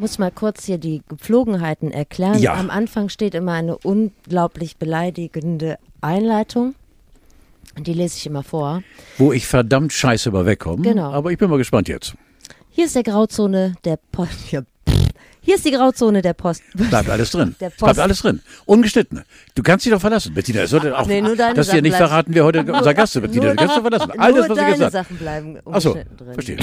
muss mal kurz hier die Gepflogenheiten erklären. Ja. Am Anfang steht immer eine unglaublich beleidigende Einleitung. Und die lese ich immer vor. Wo ich verdammt scheiße über wegkomme. Genau. Aber ich bin mal gespannt jetzt. Hier ist der Grauzone der Post. Pff. Hier ist die Grauzone der Post. Bleibt alles drin. Der Es Bleibt Post. alles drin. Ungeschnitten. Du kannst dich doch verlassen, Bettina. Es sollte auch, Nee, nur deine dass dir Sachen nicht bleiben. verraten, wer heute unser Gast ist, Bettina. Du kannst dich verlassen. Alles, Nur was ich deine gesagt habe. Sachen bleiben Achso, verstehe.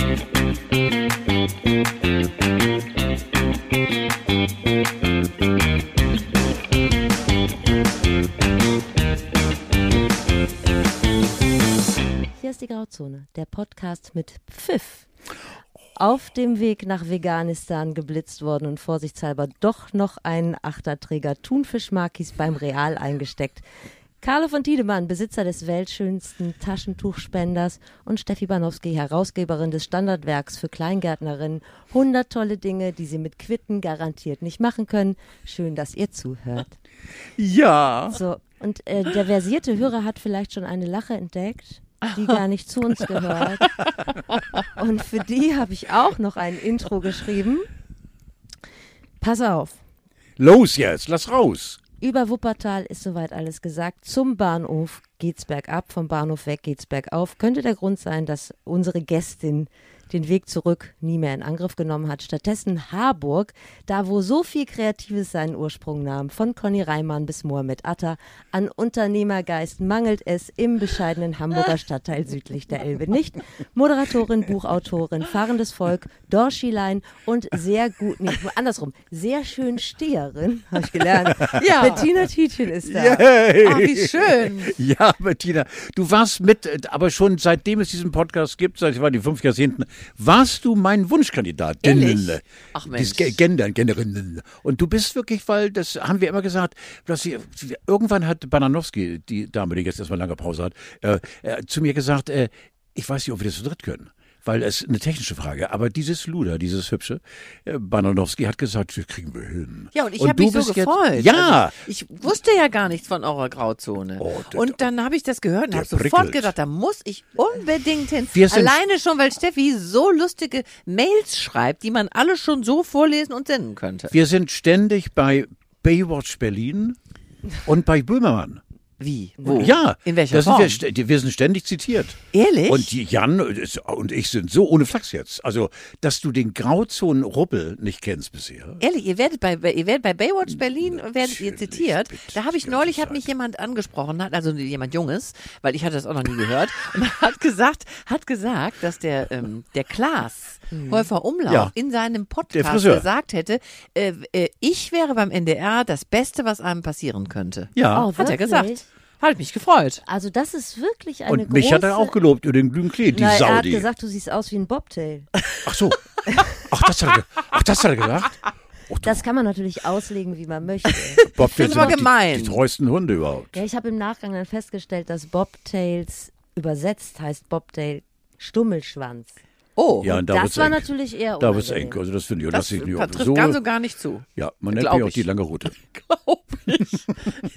Hier ist die Grauzone, der Podcast mit Pfiff. Auf dem Weg nach Veganistan geblitzt worden und vorsichtshalber doch noch einen Achterträger Thunfischmarkis beim Real eingesteckt. Carlo von Tiedemann, Besitzer des weltschönsten Taschentuchspenders und Steffi Banowski, Herausgeberin des Standardwerks für Kleingärtnerinnen. 100 tolle Dinge, die Sie mit Quitten garantiert nicht machen können. Schön, dass ihr zuhört. Ja. So, und äh, der versierte Hörer hat vielleicht schon eine Lache entdeckt, die gar nicht zu uns gehört. Und für die habe ich auch noch ein Intro geschrieben. Pass auf. Los jetzt, lass raus. Über Wuppertal ist soweit alles gesagt. Zum Bahnhof geht's bergab, vom Bahnhof weg geht's bergauf. Könnte der Grund sein, dass unsere Gästin den Weg zurück nie mehr in Angriff genommen hat. Stattdessen Harburg, da wo so viel Kreatives seinen Ursprung nahm, von Conny Reimann bis Mohamed Atta, an Unternehmergeist mangelt es im bescheidenen Hamburger Stadtteil südlich der Elbe nicht. Moderatorin, Buchautorin, fahrendes Volk, Dorschilein und sehr gut, nee, andersrum, sehr schön Steherin, habe ich gelernt. Ja. Bettina Tietjen ist da. Yay. Ach, wie schön. Ja, Bettina, du warst mit, äh, aber schon seitdem es diesen Podcast gibt, seit war die fünf Jahrzehnten, warst du mein Wunschkandidat. Ehrlich? Ach, Mensch. Ge- Gender, Genderinnen. Und du bist wirklich, weil das haben wir immer gesagt, dass sie, irgendwann hat Bananowski, die Dame, die jetzt erstmal lange Pause hat, äh, äh, zu mir gesagt, äh, ich weiß nicht, ob wir das zu dritt können. Weil es eine technische Frage, aber dieses Luder, dieses hübsche, äh, Bananowski hat gesagt, das kriegen wir hin. Ja, und ich habe mich so bist jetzt- gefreut. Ja, Also, ich wusste ja gar nichts von eurer Grauzone. Oh, der- und dann habe ich das gehört und habe sofort gedacht, da muss ich unbedingt hin. Wir sind- Alleine schon, weil Steffi so lustige Mails schreibt, die man alle schon so vorlesen und senden könnte. Wir sind ständig bei Baywatch Berlin und bei Böhmermann. Wie? Wo? Ja, In welcher da sind Form? wir, wir sind ständig zitiert. Ehrlich? Und Jan und ich sind so ohne Flachs jetzt. Also, dass du den Grauzonen-Ruppel nicht kennst bisher. Ehrlich, ihr werdet bei, ihr werdet bei Baywatch Berlin werdet ihr zitiert. bitte, Da habe ich neulich hat mich jemand angesprochen, hat also jemand Junges, weil ich hatte das auch noch nie gehört, und hat gesagt, hat gesagt, dass der ähm, der Klaas Häufer Umlauf Ja. in seinem Podcast gesagt hätte, äh, äh, ich wäre beim NDR das Beste, was einem passieren könnte. Ja. Oh, Hat er gesagt. Hat mich gefreut. Also das ist wirklich eine und mich hat er auch gelobt über den glühen Klee, die Na, er hat Saudi. gesagt, du siehst aus wie ein Bobtail. Ach so. Ach, das hat er, ach, das hat er gesagt? Oh, Das kann man natürlich auslegen, wie man möchte. Bob, find das aber sind gemein. Die, die treuesten Hunde überhaupt. ja, ich habe im Nachgang dann festgestellt, dass Bobtails übersetzt heißt Bobtail Stummelschwanz. Oh, Ja, und da das war eng. natürlich eher Da unangenehm. eng. Also, das finde ich, das lass ich nicht trifft so. ganz und gar nicht zu. Ja, man nennt mich auch die lange Route. Glaube ich.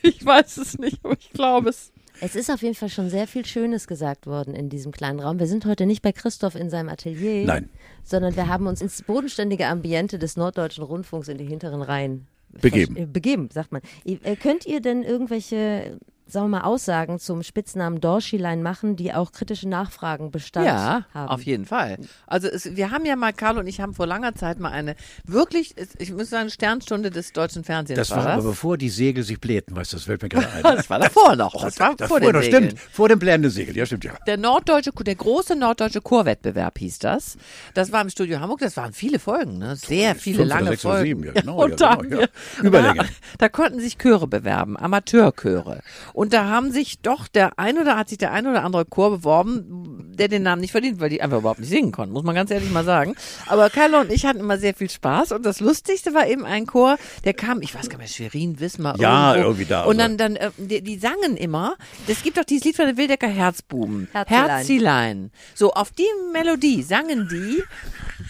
Ich weiß es nicht, aber ich glaube es. Es ist auf jeden Fall schon sehr viel Schönes gesagt worden in diesem kleinen Raum. Wir sind heute nicht bei Christoph in seinem Atelier, Nein. sondern wir haben uns ins bodenständige Ambiente des Norddeutschen Rundfunks in die hinteren Reihen Begeben. äh, begeben, sagt man. Äh, Könnt ihr denn irgendwelche, sagen wir mal, Aussagen zum Spitznamen Dorschilein machen, die auch kritische Nachfragen Bestand Ja, haben? auf jeden Fall. Also es, wir haben ja mal, Carlo und ich haben vor langer Zeit mal eine wirklich, ich muss sagen, Sternstunde des deutschen Fernsehens Das war war aber das. bevor die Segel sich blähten, weißt du, das fällt mir gerade ein. Das war davor noch. Das war Da- vor davor, den Segeln. stimmt. Vor dem blähenden Segel, ja, stimmt, ja. Der norddeutsche, der große norddeutsche Chorwettbewerb hieß das. Das war im Studio Hamburg. Das waren viele Folgen, ne? Sehr viele Fünf oder lange sechs oder Folgen. sieben, ja, genau, ja, genau, ja. Überlänge. Da, da konnten sich Chöre bewerben, Amateurchöre. Und da haben sich doch der ein oder hat sich der ein oder andere Chor beworben, der den Namen nicht verdient, weil die einfach überhaupt nicht singen konnten, muss man ganz ehrlich mal sagen. Aber Carlo und ich hatten immer sehr viel Spaß und das Lustigste war eben ein Chor, der kam, ich weiß gar nicht, Schwerin, Wismar, Ja, irgendwo. irgendwie da, Und also. dann, dann äh, die, die sangen immer, es gibt doch dieses Lied von den Wildecker Herzbuben. Herzelein. Herzilein. So, auf die Melodie sangen die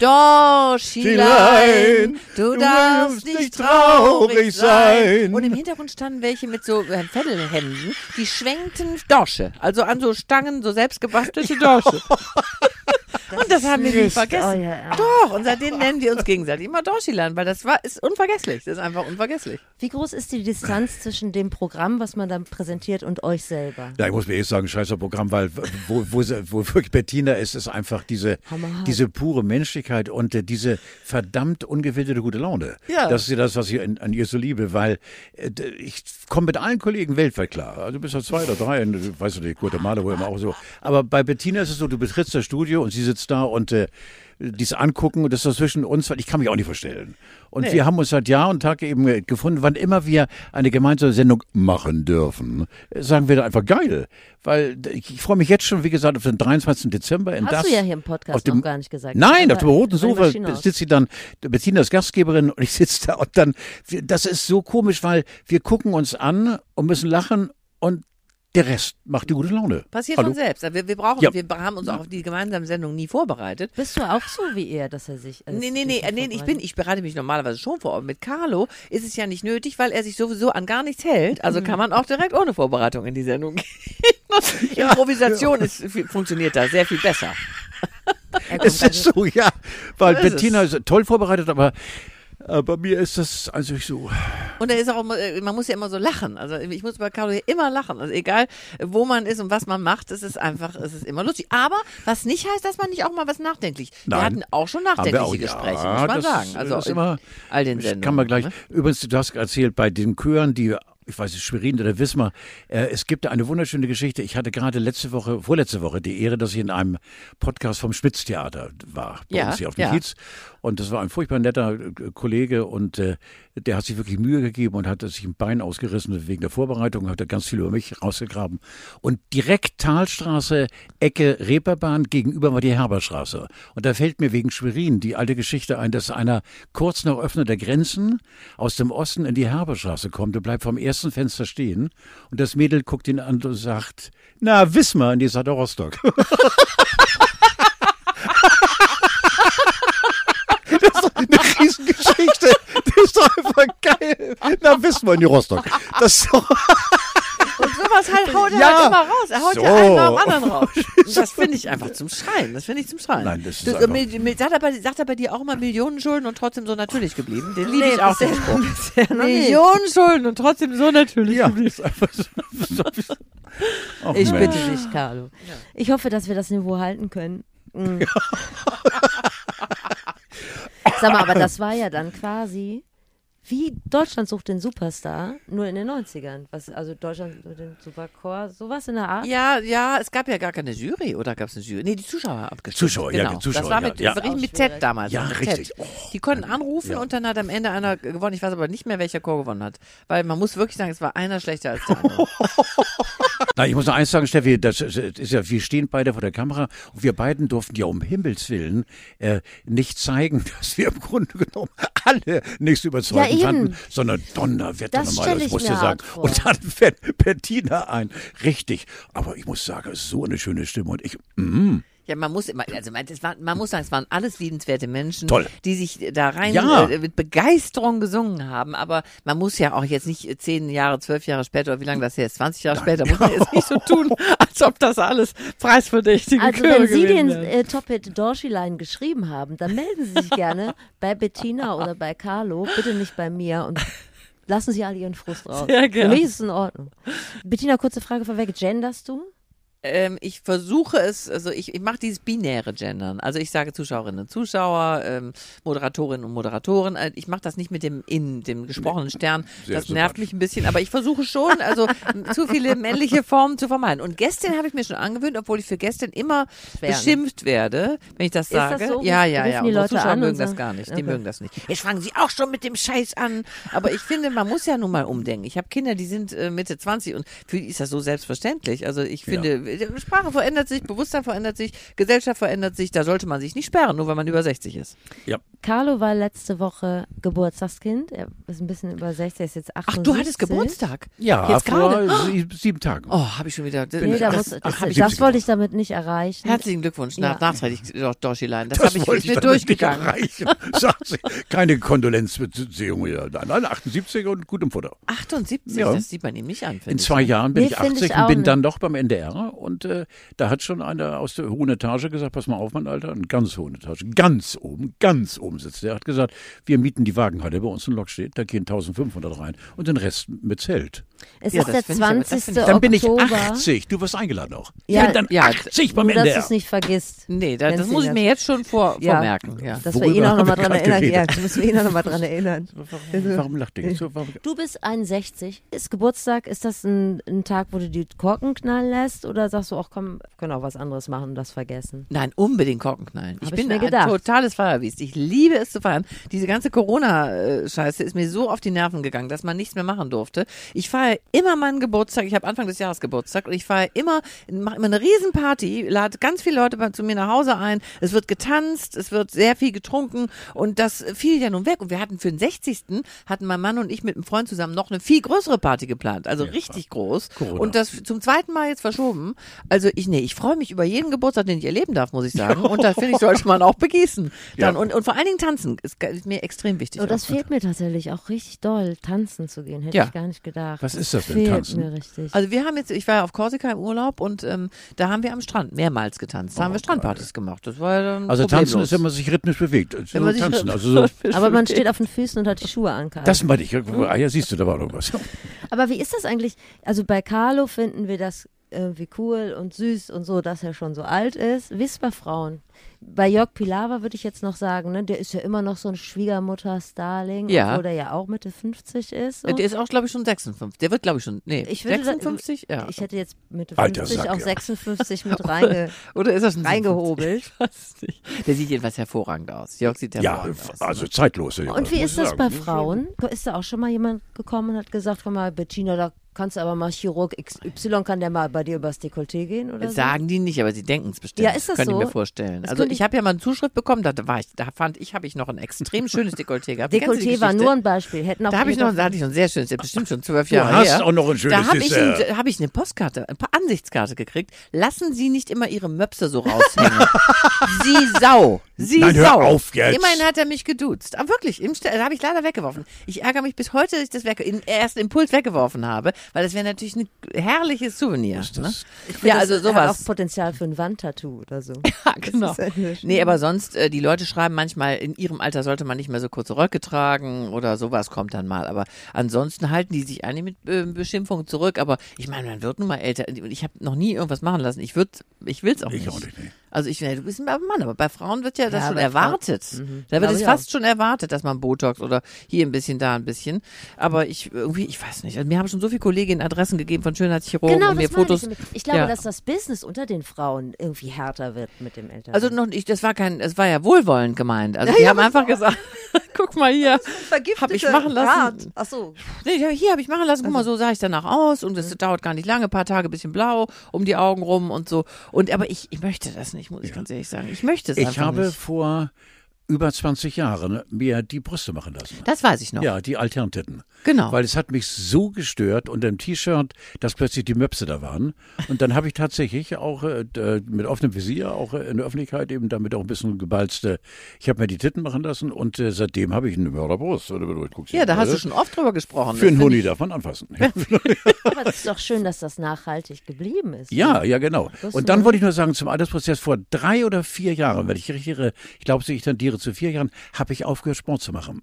Dorschilein, Schilein, du du darfst nicht traurig sein. Und im Hintergrund standen welche mit so äh, Feddelhänden, die schwenkten Dorsche, also an so Stangen, so selbstgebastelte Dorsche. und das haben wir nie nicht vergessen. euer Ernst. Doch, und seitdem nennen wir uns gegenseitig immer Dorschiland, weil das war, ist unvergesslich. Das ist einfach unvergesslich. Wie groß ist die Distanz zwischen dem Programm, was man dann präsentiert, und euch selber? Ja, ich muss mir eh sagen, scheißer Programm, weil wo, wo, wo wirklich Bettina ist, ist einfach diese, diese pure Menschlichkeit und äh, diese verdammt ungefilterte gute Laune. Ja. Das ist ja das, was ich an, an ihr so liebe, weil äh, ich komme mit allen Kollegen weltweit klar. Also bis auf zwei oder drei, und, weißt du, die Guatemala, wo immer auch so. Aber bei Bettina ist es so, du betrittst das Studio und sie sitzt da und äh, dies angucken und das ist zwischen uns, weil ich kann mich auch nicht vorstellen. Und wir haben uns seit Jahr und Tag eben äh, gefunden, wann immer wir eine gemeinsame Sendung machen dürfen, sagen wir da einfach geil. Weil ich, ich freue mich jetzt schon, wie gesagt, auf den 23. Dezember in Hast das. du ja hier im Podcast auf dem, noch gar nicht gesagt. Nein, auf dem roten Sofa sitzt sie dann, Bettina ist Gastgeberin und ich sitze da und dann, das ist so komisch, weil wir gucken uns an und müssen lachen und der Rest macht die gute Laune. Passiert Hallo? von selbst. Wir, wir brauchen, Ja. wir haben uns auch auf die gemeinsame Sendung nie vorbereitet. Bist du auch so wie er, dass er sich. als Nee, nee, nee, Typen nee, ich bin, ich bereite mich normalerweise schon vor. Aber mit Carlo ist es ja nicht nötig, weil er sich sowieso an gar nichts hält. Also kann man auch direkt ohne Vorbereitung in die Sendung gehen. Improvisation ist, funktioniert da sehr viel besser. Er Es ist so, ja, weil So ist Bettina ist toll vorbereitet, aber bei mir ist das also ich so. Und er ist auch, immer, äh, man muss ja immer so lachen. Also ich muss bei Carlo hier immer lachen. Also egal, wo man ist und was man macht, es ist einfach, es ist immer lustig. Aber was nicht heißt, dass man nicht auch mal was nachdenklich. Wir Nein. hatten auch schon wir nachdenkliche auch, Gespräche, ja, muss man das, sagen. Also das immer, all den Sendungen. kann man gleich. ne? Übrigens, du hast erzählt bei den Chören, die ich weiß nicht, Schwerin oder Wismar. Äh, es gibt eine wunderschöne Geschichte. Ich hatte gerade letzte Woche, vorletzte Woche, die Ehre, dass ich in einem Podcast vom Spitz-Theater war, bei Ja, uns hier auf dem ja. Kiez. Und das war ein furchtbar netter äh, Kollege und äh, der hat sich wirklich Mühe gegeben und hat sich ein Bein ausgerissen wegen der Vorbereitung, hat er ganz viel über mich rausgegraben. Und direkt Talstraße, Ecke Reeperbahn, gegenüber war die Herberstraße. Und da fällt mir wegen Schwerin die alte Geschichte ein, dass einer kurz nach Öffnen der Grenzen aus dem Osten in die Herberstraße kommt und bleibt vom ersten Fenster stehen. Und das Mädel guckt ihn an und sagt, na, Wismar, und die sagt Rostock. Das ist doch eine Riesengeschichte. Das ist doch einfach geil. Na, wissen wir in die Rostock. Das ist doch, Und sowas halt haut er Ja. halt immer raus. Er haut So. ja einen nach dem anderen raus. Und das finde ich einfach zum Schreien. Das finde ich zum Schreien. Nein, das ist das, einfach- mit, mit, sagt, er bei, sagt er bei dir auch immer Millionen Schulden und trotzdem so natürlich geblieben? Den liebe Nee, ich auch. bisher- Spruch. bisher. Millionen Schulden und trotzdem so natürlich ja, geblieben. ist einfach so. Ich Mensch. bitte dich, Carlo. Ich hoffe, dass wir das Niveau halten können. Mm. Sag mal, aber das war ja dann quasi wie Deutschland sucht den Superstar, nur in den 90ern. Was, also Deutschland sucht den Supercore, sowas in der Art. Ja, ja, es gab ja gar keine Jury, oder gab es eine Jury? Nee, die Zuschauer haben abgestimmt. Zuschauer, ja, genau. die Zuschauer, Das war ja, mit, ja. wirklich mit TED damals. Ja, richtig. Oh. Die konnten anrufen Ja. und dann hat am Ende einer gewonnen. Ich weiß aber nicht mehr, welcher Chor gewonnen hat. Weil man muss wirklich sagen, es war einer schlechter als der andere. Na, ich muss noch eins sagen, Steffi, das ist ja, wir stehen beide vor der Kamera und wir beiden durften ja um Himmels Willen äh, nicht zeigen, dass wir im Grunde genommen alle nichts überzeugend Ja, eben. fanden, sondern Donnerwetter Das nochmal, das ich musst mir du sagen. vor. Und dann fällt Bettina ein. Richtig. Aber ich muss sagen, es ist so eine schöne Stimme und ich, mm, Ja, man muss immer, also man, das war, man muss sagen, es waren alles liebenswerte Menschen, Toll. die sich da rein Ja. äh, mit Begeisterung gesungen haben. Aber man muss ja auch jetzt nicht zehn Jahre, zwölf Jahre später oder wie lange das her ist, 20 Jahre später, muss man jetzt nicht so tun, als ob das alles preisverdächtige Also Chöre wenn Sie den äh, Top-Hit Dorschilein geschrieben haben, dann melden Sie sich gerne bei Bettina oder bei Carlo, bitte nicht bei mir und lassen Sie alle Ihren Frust raus. Sehr Für gern. mich ist es in Ordnung. Bettina, kurze Frage vorweg, genderst du? Ähm, ich versuche es, also ich, ich mache dieses binäre Gendern. Also ich sage Zuschauerinnen und Zuschauer, ähm, Moderatorinnen und Moderatoren. Äh, Ich mache das nicht mit dem in, dem gesprochenen Stern. Sehr das nervt mich ein bisschen, aber ich versuche schon, also zu viele männliche Formen zu vermeiden. Und Gästin habe ich mir schon angewöhnt, obwohl ich für Gästin immer Schwer, ne? beschimpft werde, wenn ich das Ist das sage. so? Ja, ja, ja. die Unsere Leute Zuschauer mögen das gar nicht. Die Okay. mögen das nicht. Jetzt fangen sie auch schon mit dem Scheiß an. Aber ich finde, man muss ja nun mal umdenken. Ich habe Kinder, die sind äh, Mitte 20 und für die ist das so selbstverständlich. Also ich finde, äh, Sprache verändert sich, Bewusstsein verändert sich, Gesellschaft verändert sich. Da sollte man sich nicht sperren, nur weil man über 60 ist. ja. Carlo war letzte Woche Geburtstagskind. Er ist ein bisschen über 60, er ist jetzt 78. Ach, du hattest Geburtstag? Ja, Jetzt gerade? vor sie, sieben Tagen. Oh, habe ich schon wieder. Nee, da muss, das, das, ich, das wollte ich damit nicht erreichen. herzlichen Glückwunsch, Ja. nach, nachträglich, Dor- Dorschilein. Das, Das habe ich, damit nicht durchgegangen. erreichen. Sagt sie. Keine Kondolenzbeziehung hier. Nein, nein, 78 und gut im Futter. 78, Ja. das sieht man ihm nicht an. In ich. zwei Jahren bin Nee, ich find 80 ich und bin nicht. dann doch beim NDR und äh, da hat schon einer aus der hohen Etage gesagt, pass mal auf, mein Alter, eine ganz hohe Etage, ganz oben, ganz oben sitzt. Der hat gesagt, wir mieten die Wagenhalle, bei uns in Lok steht, da gehen 1500 rein und den Rest mit Zelt. Es Ja, ist der find ich aber- das 20. find ich- Dann bin ich Oktober. 80, du wirst eingeladen auch. Ja, ich bin dann ja, 80 beim Nur, dass du es nicht vergisst. Nee, da, das muss ich mir jetzt schon vor, Ja. vormerken. Ja. Dass wir Worüber ihn auch nochmal wir dran erinnern. Ja, du musst wir ihn auch nochmal dran erinnern. Warum lacht ihr so? Warum- Du bist 61. Ist Geburtstag, ist das ein, ein Tag, wo du die Korken knallen lässt? Oder sagst du auch, komm, wir können auch was anderes machen und das vergessen? Nein, unbedingt Korken knallen. Ich Hab ich bin mir ein totales Feierbiest. Ich liebe es zu feiern. Diese ganze Corona-Scheiße ist mir so auf die Nerven gegangen, dass man nichts mehr machen durfte. Ich feiere immer meinen Geburtstag. Ich habe Anfang des Jahres Geburtstag und ich feiere immer, mache immer eine Riesenparty, lade ganz viele Leute bei, zu mir nach Hause ein. Es wird getanzt, es wird sehr viel getrunken und das fiel ja nun weg. Und wir hatten für den 60. hatten mein Mann und ich mit einem Freund zusammen noch eine viel größere Party geplant. Also richtig groß. Corona. Und das zum zweiten Mal jetzt verschoben. Also ich, nee, ich freue mich über jeden Geburtstag, den ich erleben darf, muss ich sagen. Und da finde ich, sollte man auch begießen. Dann, Ja. und, und vor allen Dingen tanzen ist, ist mir extrem wichtig. Oh, das auch. fehlt mir tatsächlich auch richtig doll, tanzen zu gehen. Hätte Ja. ich gar nicht gedacht. Was ist das denn, tanzen? mir richtig. Also wir haben jetzt, ich war ja auf Korsika im Urlaub und ähm, da haben wir am Strand mehrmals getanzt. Da haben wir Strandpartys gemacht. Das war ja dann Also tanzen problemlos. ist, wenn man sich rhythmisch bewegt. Also Wenn man sich tanzen, also so, Aber man steht auf den Füßen und hat die Schuhe an. Karl. das meine ich. Ah, ja, siehst du, da war noch was. Aber wie ist das eigentlich? Also bei Carlo finden wir das irgendwie cool und süß und so, dass er schon so alt ist. Wie ist es bei Frauen? Bei Jörg Pilawa würde ich jetzt noch sagen, ne, der ist ja immer noch so ein Schwiegermutter-Starling, Ja. obwohl der ja auch Mitte 50 ist. So. Der ist auch, glaube ich, schon 56. Der wird, glaube ich, schon, nee, Ich würde da- 56? ja. Ich hätte jetzt Mitte Alter 50 Sack, auch ja. 56 mit reinge Oder ist das ein reingehobelt. 57? Ich weiß nicht. Der sieht jedenfalls hervorragend aus. Jörg sieht Ja, hervorragend aus. also zeitlos. ja, Und wie ist das sagen. bei Frauen? Ist da auch schon mal jemand gekommen und hat gesagt, komm mal, Bettina, da kannst du aber mal Chirurg XY, kann der mal bei dir übers Dekolleté gehen oder so? Sagen die nicht, aber sie denken es bestimmt. Ja, ist das Könnte so? ich mir vorstellen. Das also ich ich- habe ja mal eine Zuschrift bekommen, da war ich, da fand ich, habe ich noch ein extrem schönes Dekolleté gehabt. Du Dekolleté war nur ein Beispiel. Hätten auch Da habe ich noch, da hatte ich noch ein sehr schönes, bestimmt schon zwölf Du Jahre hast her. auch noch ein schönes Da habe ich, ein, hab ich eine Postkarte, ein paar Ansichtskarte gekriegt. Lassen Sie nicht immer Ihre Möpse so raushängen. Sie Sau. Sie Nein, hör Sau. auf jetzt. Immerhin hat er mich geduzt. Aber wirklich, im da habe ich leider weggeworfen. Ich ärgere mich bis heute, dass ich das weg, im ersten Impuls weggeworfen habe, weil das wäre natürlich ein herrliches Souvenir. das- ne? Ich Ja, also sowas. auch Potenzial für ein Wandtattoo oder so. Ja, genau. halt. Nee, aber sonst, äh, die Leute schreiben manchmal, in ihrem Alter sollte man nicht mehr so kurze Röcke tragen oder sowas kommt dann mal. Aber ansonsten halten die sich eigentlich mit äh, Beschimpfungen zurück. Aber ich meine, man wird nun mal älter. Und Ich habe noch nie irgendwas machen lassen. Ich würde, ich will's auch Ich nicht. auch nicht, nee. Also ich, du bist ein Mann, aber bei Frauen wird ja das Ja, schon erwartet. Mhm. Da wird es ich fast schon erwartet, dass man Botox oder hier ein bisschen, da ein bisschen. Aber ich irgendwie, ich weiß nicht. Also mir haben schon so viele Kolleginnen Adressen gegeben von Schönheitschirurgen Genau, und mir Fotos. ich. Ich glaube, Ja. dass das Business unter den Frauen irgendwie härter wird mit dem Älteren. Also noch nicht, das war kein, es war ja wohlwollend gemeint. Also die haben einfach gesagt, guck mal hier, hab ich machen lassen. Ach so. Nee, ja, hier habe ich machen lassen, guck mal, so sah ich danach aus und das dauert gar nicht lange, paar Tage, bisschen blau um die Augen rum und so. Und aber ich, ich möchte das nicht, muss ich ganz ehrlich sagen. Ich möchte es Ich einfach habe nicht. vor über 20 Jahren mir die Brüste machen lassen. Das weiß ich noch. Ja, die Alterntitten. Genau. Weil es hat mich so gestört unter dem T-Shirt, dass plötzlich die Möpse da waren. Und dann habe ich tatsächlich auch äh, d- mit offenem Visier, auch äh, in der Öffentlichkeit eben damit auch ein bisschen gebalzte, ich habe mir die Titten machen lassen und äh, seitdem habe ich eine Mörderbrust. Oder, oder, guckst ja, da hast du schon oft drüber gesprochen. Für einen Huni ich- darf man anfassen. Aber es ist doch schön, dass das nachhaltig geblieben ist. Ja, ja, genau. Und dann wollte ich nur sagen, zum Altersprozess vor drei oder vier Jahren, wenn ich richtig ich glaube, ich tendiere zu vier Jahren, habe ich aufgehört, Sport zu machen.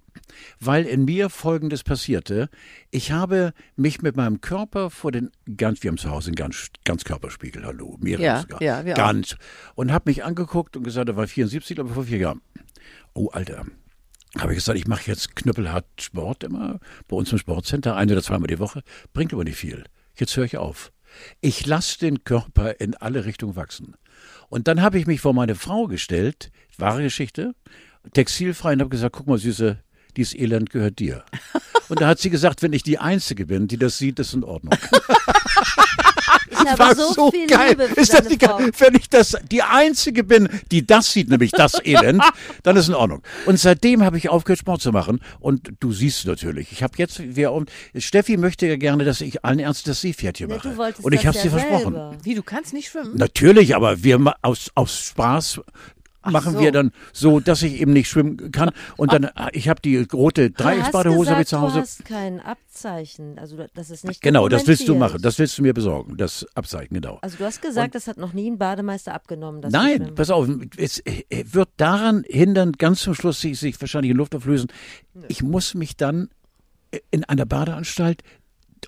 Weil in mir Folgendes passierte. Ich habe mich mit meinem Körper vor den ganz, wir haben zu Hause einen ganz, ganz Körperspiegel, hallo, mehrere Ja, sogar. ja, wir auch. ganz. Und habe mich angeguckt und gesagt, er war 74, glaube ich, vor vier Jahren. Oh, Alter. Habe ich gesagt, ich mache jetzt knüppelhart Sport immer bei uns im Sportcenter, ein oder zweimal die Woche. Bringt aber nicht viel. Jetzt höre ich auf. Ich lasse den Körper in alle Richtungen wachsen. Und dann habe ich mich vor meine Frau gestellt, wahre Geschichte, textilfrei und habe gesagt, guck mal, Süße, dieses Elend gehört dir. Und da hat sie gesagt, wenn ich die Einzige bin, die das sieht, ist in Ordnung. Habe war so, so viel geil. Ist das geil? Wenn ich das die einzige bin, die das sieht, nämlich das Elend, dann ist in Ordnung. Und seitdem habe ich aufgehört, Sport zu machen. Und du siehst natürlich, ich habe jetzt, wir, Steffi möchte ja gerne, dass ich allen Ernst das Seepferdchen Ja, mache. du wolltest und ich das habe ja sie versprochen. Wie, du kannst nicht schwimmen? Natürlich, aber wir aus, aus Spaß machen so. wir dann so, dass ich eben nicht schwimmen kann. Und dann, äh, ich habe die rote Dreiecksbadehose habe ich zu Hause. Du hast kein Abzeichen, also das ist nicht Genau, das willst du machen. Das willst du mir besorgen. Das Abzeichen, genau. Also du hast gesagt, das hat noch nie ein Bademeister abgenommen. Nein, pass auf, es wird daran hindern, ganz zum Schluss sich, sich wahrscheinlich in Luft auflösen. Ich muss mich dann äh, in einer Badeanstalt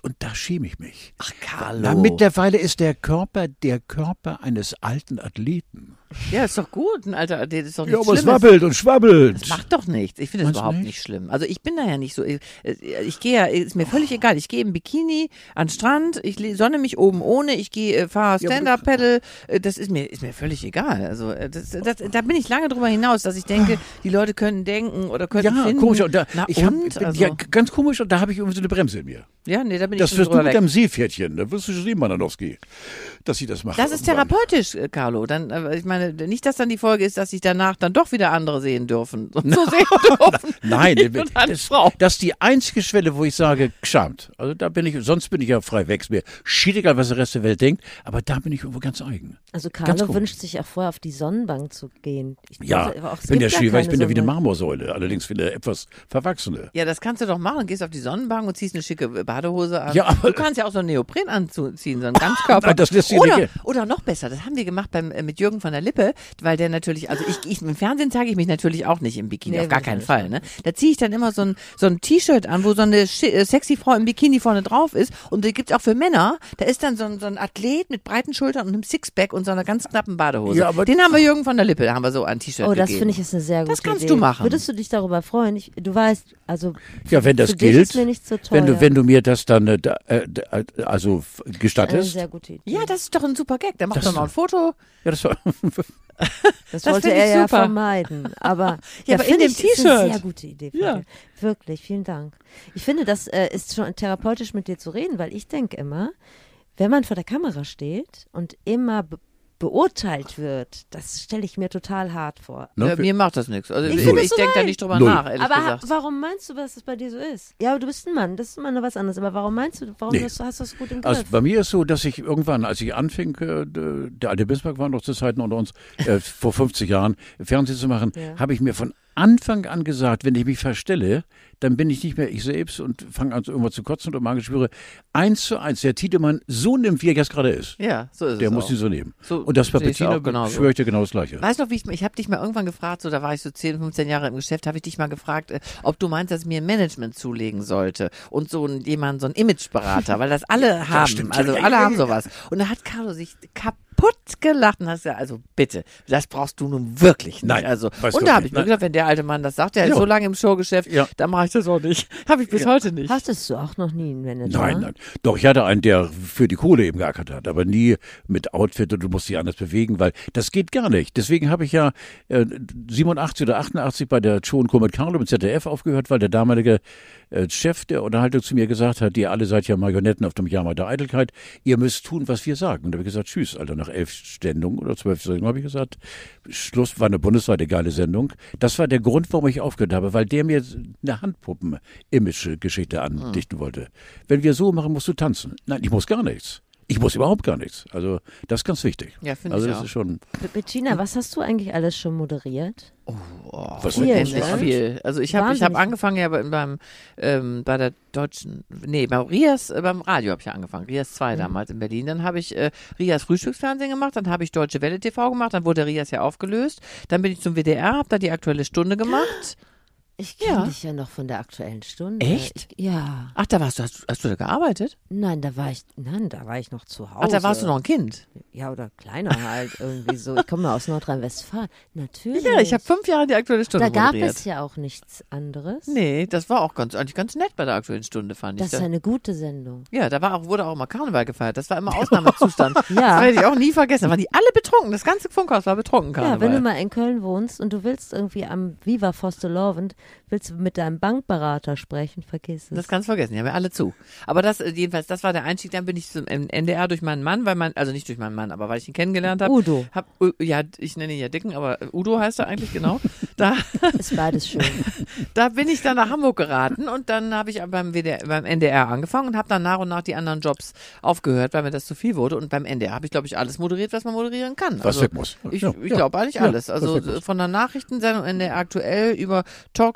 und da schäme ich mich. Ach, Carlo. Na, mittlerweile ist der Körper der Körper eines alten Athleten. Ja, ist doch gut. Ein alter, das ist doch Ja, nichts aber es Schlimmes. wabbelt und schwabbelt. Das macht doch nichts. Ich finde es Meinst du überhaupt nicht? nicht? schlimm. Also ich bin da ja nicht so. Ich, ich gehe ja, ist mir völlig egal. Ich gehe im Bikini an den Strand, ich le- sonne mich oben ohne, ich gehe, äh, fahre Ja, aber Stand-Up-Paddle. Äh, Das ist mir, ist mir völlig egal. Also äh, das, das, da bin ich lange drüber hinaus, dass ich denke, die Leute können denken oder können Ja, finden. komisch. Und da, Na ich hab, und? Also, ja, ganz komisch. Und da habe ich irgendwie so eine Bremse in mir. ja, nee, da bin Das ich schon wirst du drüber mit weg. deinem Seepferdchen. Da wirst du schon sehen, Mananowski, dass sie das macht. Das ist irgendwann. therapeutisch, äh, Carlo. Dann, äh, ich meine, nicht, dass dann die Folge ist, dass sich danach dann doch wieder andere sehen dürfen. So sehen dürfen. Nein, das, das ist die einzige Schwelle, wo ich sage, geschamt. Also da bin ich, sonst bin ich ja frei weg. Mir schiedegal, was der Rest der Welt denkt, aber da bin ich irgendwo ganz eigen. Also Carlo wünscht sich auch vorher auf die Sonnenbank zu gehen. Ich, Ja, auch, bin der Schiefer, ich bin ja wie eine. Marmorsäule, allerdings wie eine etwas verwachsene. Ja, das kannst du doch machen. Gehst auf die Sonnenbank und ziehst eine schicke Badehose an. Ja, aber- du kannst ja auch so einen Neopren anziehen, so einen Ganzkörper. Nein, das lässt sich oder, nicht- oder noch besser, das haben wir gemacht beim, äh, mit Jürgen von der Lippe, weil der natürlich, also ich, ich im Fernsehen zeige ich mich natürlich auch nicht im Bikini, Nee, auf gar keinen. Fall. Ne? Da ziehe ich dann immer so ein, so ein T-Shirt an, wo so eine äh, sexy Frau im Bikini vorne drauf ist. Und die gibt's auch für Männer. Da ist dann so ein, so ein Athlet mit breiten Schultern und einem Sixpack und so einer ganz knappen Badehose. Ja, aber- Den haben wir Jürgen von der Lippe, da haben wir so ein T-Shirt Oh, das finde ich ist eine sehr gute Das kannst Idee. du machen. Würdest du dich darüber freuen? Ich, du weißt, also Ja, wenn das gilt, ist mir nicht so teuer. wenn du, wenn du mir das dann, äh, äh, also gestattest. sehr gute Idee. ja, das ist doch ein super Gag. Da macht Das- man mal ein Foto. Ja, das war, Das, Das wollte er ich ja super. vermeiden. Aber, Ja, aber in finde dem ich, ist eine T-Shirt. sehr gute Idee. Ja. Wirklich, vielen Dank. Ich finde, das äh, ist schon therapeutisch mit dir zu reden, weil ich denke immer, wenn man vor der Kamera steht und immer beurteilt wird, das stelle ich mir total hart vor. ne, Äh, mir macht das nichts. Also Ich ich, denke da nicht drüber Null. nach, ehrlich aber gesagt. warum meinst du, dass es bei dir so ist? Ja, aber du bist ein Mann, das ist immer noch was anderes. Aber warum meinst du, warum Nee. hast, du- hast du das gut im Griff? Also bei mir ist so, dass ich irgendwann, als ich anfing, äh, der alte Bismarck war noch zu Zeiten unter uns, äh, vor 50 Jahren, Fernsehen zu machen, Ja. habe ich mir von Anfang an gesagt, wenn ich mich verstelle, dann bin ich nicht mehr ich selbst und fange an, irgendwas zu kotzen und Magenspüre. Eins zu eins, der Tiedemann so nimmt, wie er jetzt gerade ist. ja, so ist Der es muss auch. ihn so nehmen. So und das auch genauso. schwöre ich dir genau das Gleiche. Weißt du noch, wie ich, ich habe dich mal irgendwann gefragt, so da war ich so 10, 15 Jahre im Geschäft, habe ich dich mal gefragt, äh, ob du meinst, dass ich mir ein Management zulegen sollte und so ein, jemand, so ein Imageberater, weil das alle haben, stimmt. also Ja, ja, alle ja, haben ja. sowas. Und da hat Carlo sich kaputt gelacht und hat gesagt, also bitte, das brauchst du nun wirklich nicht. Nein, also, weiß und da habe ich mir gedacht, wenn der alte Mann das sagt, der ist Ja. so lange im Showgeschäft, Ja. dann mache ich das auch nicht. Habe ich bis heute nicht. Hattest du auch noch nie einen Manager? Nein, nein. Doch, ich hatte einen, der für die Kohle eben geackert hat, aber nie mit Outfit und du musst dich anders bewegen, weil das geht gar nicht. Deswegen habe ich ja äh, 87 oder 88 bei der Show und Co. mit Carlo im ZDF aufgehört, weil der damalige äh, Chef der Unterhaltung zu mir gesagt hat, ihr alle seid ja Marionetten auf dem Jahrmarkt der Eitelkeit, ihr müsst tun, was wir sagen. Und da habe ich gesagt, tschüss, Alter, nach elf Sendungen oder zwölf Sendungen habe ich gesagt, Schluss war eine bundesweite geile Sendung. Das war der Grund, warum ich aufgehört habe, weil der mir eine Handpuppen-Image-Geschichte andichten wollte. Wenn wir so machen, musst du tanzen. Nein, ich muss gar nichts. Ich muss überhaupt gar nichts. Also das ist ganz wichtig. Ja, finde also ich das auch. ist schon. Be- Bettina, was hast du eigentlich alles schon moderiert? Was Viel, ne? viel. Also ich habe ich hab angefangen ja beim, beim ähm, bei der deutschen, nee, beim Rias, äh, beim Radio habe ich ja angefangen, Rias 2 damals in Berlin. Dann habe ich äh, Rias Frühstücksfernsehen gemacht, dann habe ich Deutsche Welle TV gemacht, dann wurde Rias ja aufgelöst. Dann bin ich zum WDR, habe da die aktuelle Stunde gemacht. Ich kenne Ja. dich ja noch von der aktuellen Stunde. Echt? Ich, ja. Ach, da warst du, hast, hast du da gearbeitet? Nein, da war ich, nein, da war ich noch zu Hause. Ach, da warst du noch ein Kind. Ja, oder kleiner halt irgendwie so. Ich komme aus Nordrhein-Westfalen. Natürlich. Ja, ich habe fünf Jahre die aktuelle Stunde Da gab moderiert. es ja auch nichts anderes. Nee, das war auch ganz, eigentlich ganz nett bei der aktuellen Stunde, fand Das ich. ist Da- eine gute Sendung. Ja, da war auch, wurde auch immer Karneval gefeiert. Das war immer Ausnahmezustand. Ja. Das werde ich auch nie vergessen. Da waren die alle betrunken. Das ganze Funkhaus war betrunken Karneval. Ja, wenn du mal in Köln wohnst und du willst irgendwie am Viva Fostelovend, willst du mit deinem Bankberater sprechen, vergiss es. Das kannst du vergessen, die haben ja alle zu. Aber das, äh, jedenfalls, das war der Einstieg. Dann bin ich zum NDR durch meinen Mann, weil man, also nicht durch meinen Mann, aber weil ich ihn kennengelernt habe. Udo. Hab, ja, ich nenne ihn ja Dicken, aber äh, Udo heißt er eigentlich genau. Da, Ist beides schön. da bin ich dann nach Hamburg geraten und dann habe ich beim, WDR, beim NDR angefangen und habe dann nach und nach die anderen Jobs aufgehört, weil mir das zu viel wurde. Und beim NDR habe ich, glaube ich, alles moderiert, was man moderieren kann. Was also, weg muss. Ich, Ja, ich ja. glaube eigentlich Ja, alles. Also von der Nachrichtensendung NDR aktuell über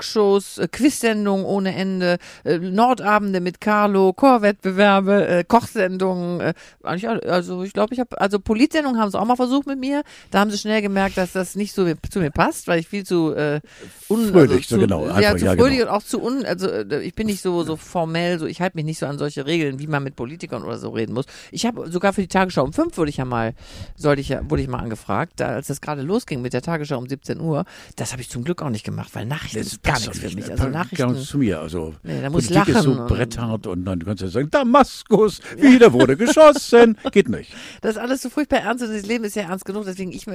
Talkshows, äh, Quizsendungen ohne Ende, äh, Nordabende mit Carlo, Chorwettbewerbe, äh, Kochsendungen. Äh, eigentlich. Also ich glaube, ich habe also Politsendungen haben sie auch mal versucht mit mir. Da haben sie schnell gemerkt, dass das nicht so zu mir passt, weil ich viel zu äh, un, Fröhlich, so zu, genau, Ja, einfach, zu ja, fröhlich genau. und auch zu un. Also ich bin nicht so so formell, so ich halte mich nicht so an solche Regeln, wie man mit Politikern oder so reden muss. Ich habe sogar für die Tagesschau um fünf wurde ich ja mal, sollte ich ja, wurde ich mal angefragt, da, als das gerade losging mit der Tagesschau um 17 Uhr. Das habe ich zum Glück auch nicht gemacht, weil Nachrichten Das gar nichts für mich. Also Nachrichten. nicht zu mir. Also Nee, da muss Politik ist so lachen und- bretthart und dann kannst du sagen, Damaskus, wieder wurde geschossen. Geht nicht. Das ist alles so furchtbar ernst und das Leben ist ja ernst genug, deswegen ich